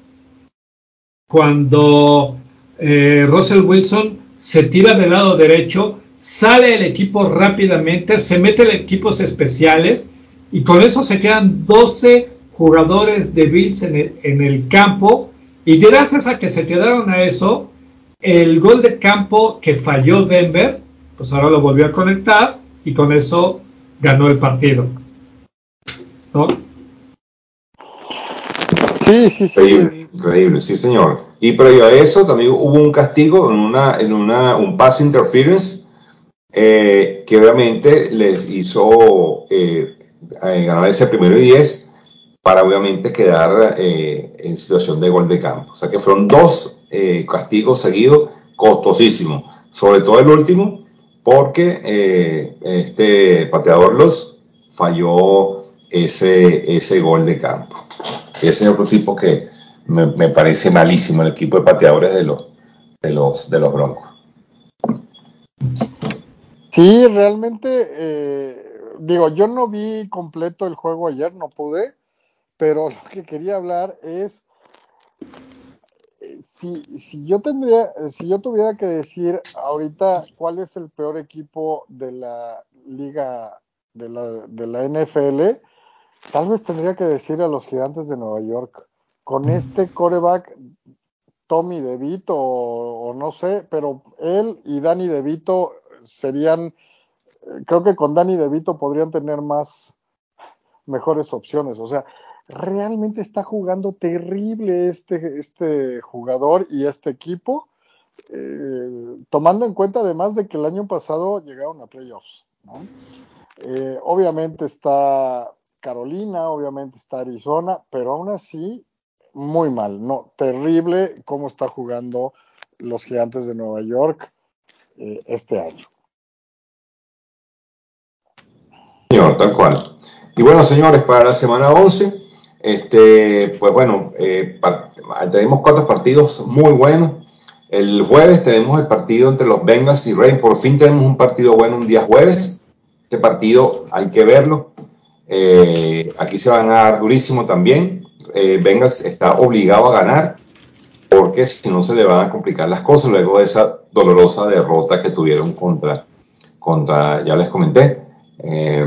cuando eh, Russell Wilson se tira del lado derecho, sale el equipo rápidamente, se mete en equipos especiales y con eso se quedan 12 jugadores de Bills en el, en el campo y gracias a que se quedaron a eso, el gol de campo que falló Denver, pues ahora lo volvió a conectar y con eso ganó el partido. ¿No? Sí, sí, sí. Increíble, increíble, sí, señor. Y previo a eso también hubo un castigo en una, en una, un pass interference eh, que obviamente les hizo eh, eh, ganar ese primero y diez para obviamente quedar en situación de gol de campo. O sea que fueron dos castigos seguidos costosísimos, sobre todo el último, porque este pateador los falló ese, ese gol de campo. Ese es otro tipo que me, me, parece malísimo, el equipo de pateadores de los, de los, de los Broncos. Sí, realmente, eh, digo, yo no vi completo el juego ayer, no pude, pero lo que quería hablar es eh, si, si yo tendría, si yo tuviera que decir ahorita cuál es el peor equipo de la liga de la, de la NFL, Tal vez tendría que decir a los gigantes de Nueva York, con este coreback, Tommy DeVito o, o no sé, pero él y Danny DeVito serían, creo que con Danny DeVito podrían tener más, mejores opciones. O sea, realmente está jugando terrible este, este jugador y este equipo, eh, tomando en cuenta además de que el año pasado llegaron a playoffs. ¿no? Eh, obviamente está Carolina, obviamente está Arizona, pero aún así, muy mal, no, terrible cómo está jugando los gigantes de Nueva York eh, este año. Señor, tal cual. Y bueno, señores, para la semana 11, este, pues bueno, eh, tenemos cuatro partidos muy buenos. El jueves tenemos el partido entre los Bengals y Rey. Por fin tenemos un partido bueno un día jueves. Este partido hay que verlo. Eh, aquí se van a dar durísimo también. Eh, Bengals está obligado a ganar porque si no se le van a complicar las cosas luego de esa dolorosa derrota que tuvieron contra, contra ya les comenté. Eh,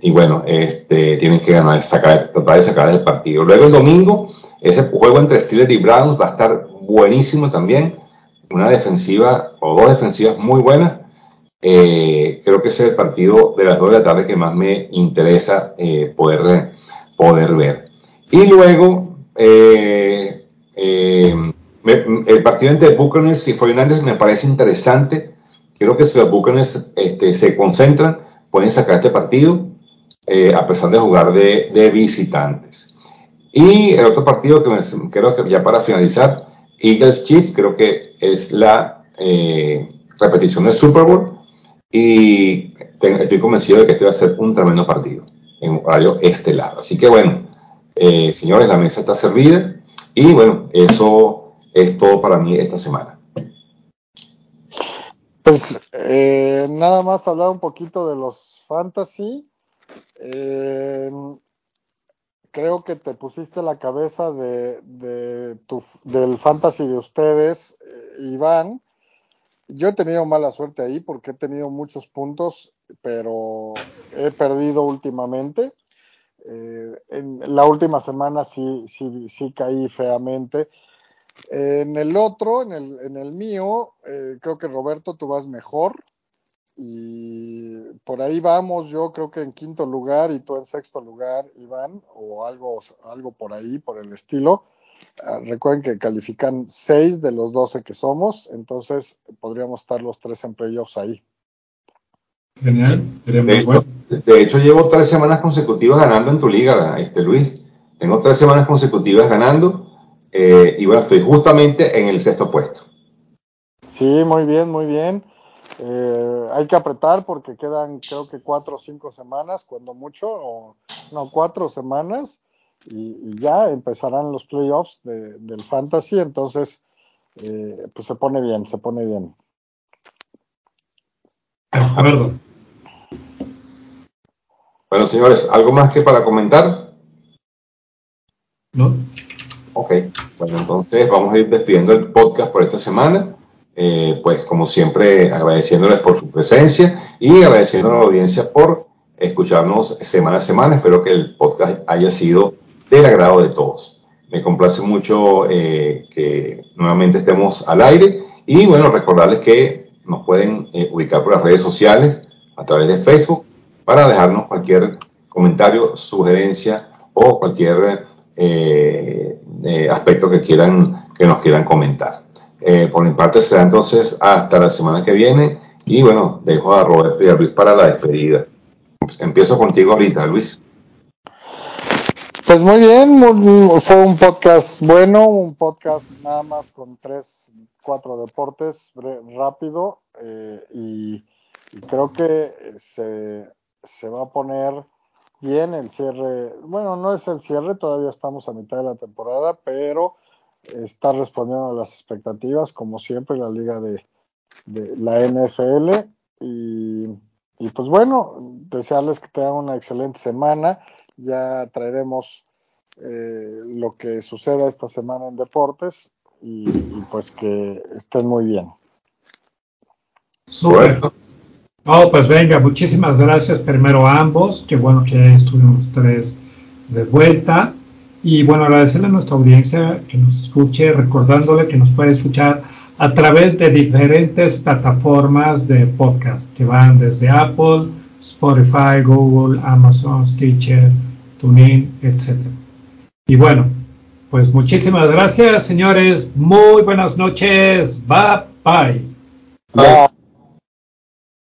y bueno, este, tienen que ganar, sacar, tratar de sacar el partido. Luego el domingo, ese juego entre Steelers y Browns va a estar buenísimo también. Una defensiva o dos defensivas muy buenas. Eh, creo que ese es el partido de las 2 de la tarde que más me interesa eh, poder, poder ver. Y luego, eh, me, el partido entre Buccaneers y Fernández me parece interesante. Creo que si los Buccaneers este, se concentran, pueden sacar este partido, a pesar de jugar de, visitantes. Y el otro partido que me, creo que ya para finalizar, Eagles Chief, creo que es la repetición del Super Bowl y estoy convencido de que este va a ser un tremendo partido en horario estelar. Así que bueno, eh, señores, la mesa está servida y bueno, eso es todo para mí esta semana. Pues eh, nada más hablar un poquito de los fantasy. Eh, creo que te pusiste la cabeza de, del fantasy de ustedes, Iván yo he tenido mala suerte ahí porque he tenido muchos puntos, pero he perdido últimamente. Eh, en la última semana sí, sí, sí caí feamente. En el otro, en el, en el mío, eh, creo que Roberto, tú vas mejor. Y por ahí vamos, yo creo que en quinto lugar y tú en sexto lugar, Iván, o algo, algo por ahí, por el estilo. Ah, recuerden que califican 6 de los 12 que somos, entonces podríamos estar los tres en playoffs ahí. Genial, de hecho, de hecho, llevo tres semanas consecutivas ganando en tu liga, este Luis. Tengo tres semanas consecutivas ganando eh, y bueno, estoy justamente en el sexto puesto. Sí, muy bien, muy bien. Eh, hay que apretar porque quedan creo que cuatro o cinco semanas, cuando mucho, o no, cuatro semanas y, ya empezarán los playoffs de, del fantasy, entonces eh, pues se pone bien, se pone bien. De acuerdo. Bueno, señores, ¿algo más que para comentar? No. Ok, bueno, entonces vamos a ir despidiendo el podcast por esta semana. Eh, pues como siempre, agradeciéndoles por su presencia y agradeciendo a la audiencia por escucharnos semana a semana. Espero que el podcast haya sido del agrado de todos. Me complace mucho eh, que nuevamente estemos al aire y bueno, recordarles que nos pueden eh, ubicar por las redes sociales a través de Facebook para dejarnos cualquier comentario, sugerencia o cualquier eh, aspectos que quieran que nos quieran comentar. Eh, por mi parte será entonces hasta la semana que viene y bueno, dejo a Roberto y a Luis para la despedida. Empiezo contigo ahorita, Luis. Pues muy bien, fue un podcast bueno, un podcast nada más con tres, cuatro deportes rápido eh, y, creo que se, se va a poner bien el cierre. Bueno, no es el cierre, todavía estamos a mitad de la temporada, pero está respondiendo a las expectativas, como siempre, la liga de, de la NFL. Y, y, pues bueno, desearles que tengan una excelente semana ya traeremos eh, lo que suceda esta semana en deportes y, pues que estén muy bien. Súper. Oh, pues venga, muchísimas gracias primero a ambos, qué bueno que estuvimos tres de vuelta. Y bueno, agradecerle a nuestra audiencia que nos escuche, recordándole que nos puede escuchar a través de diferentes plataformas de podcast que van desde Apple, Spotify, Google, Amazon, Stitcher, TuneIn, etc. Y bueno, pues muchísimas gracias, señores. Muy buenas noches. Bye bye. bye.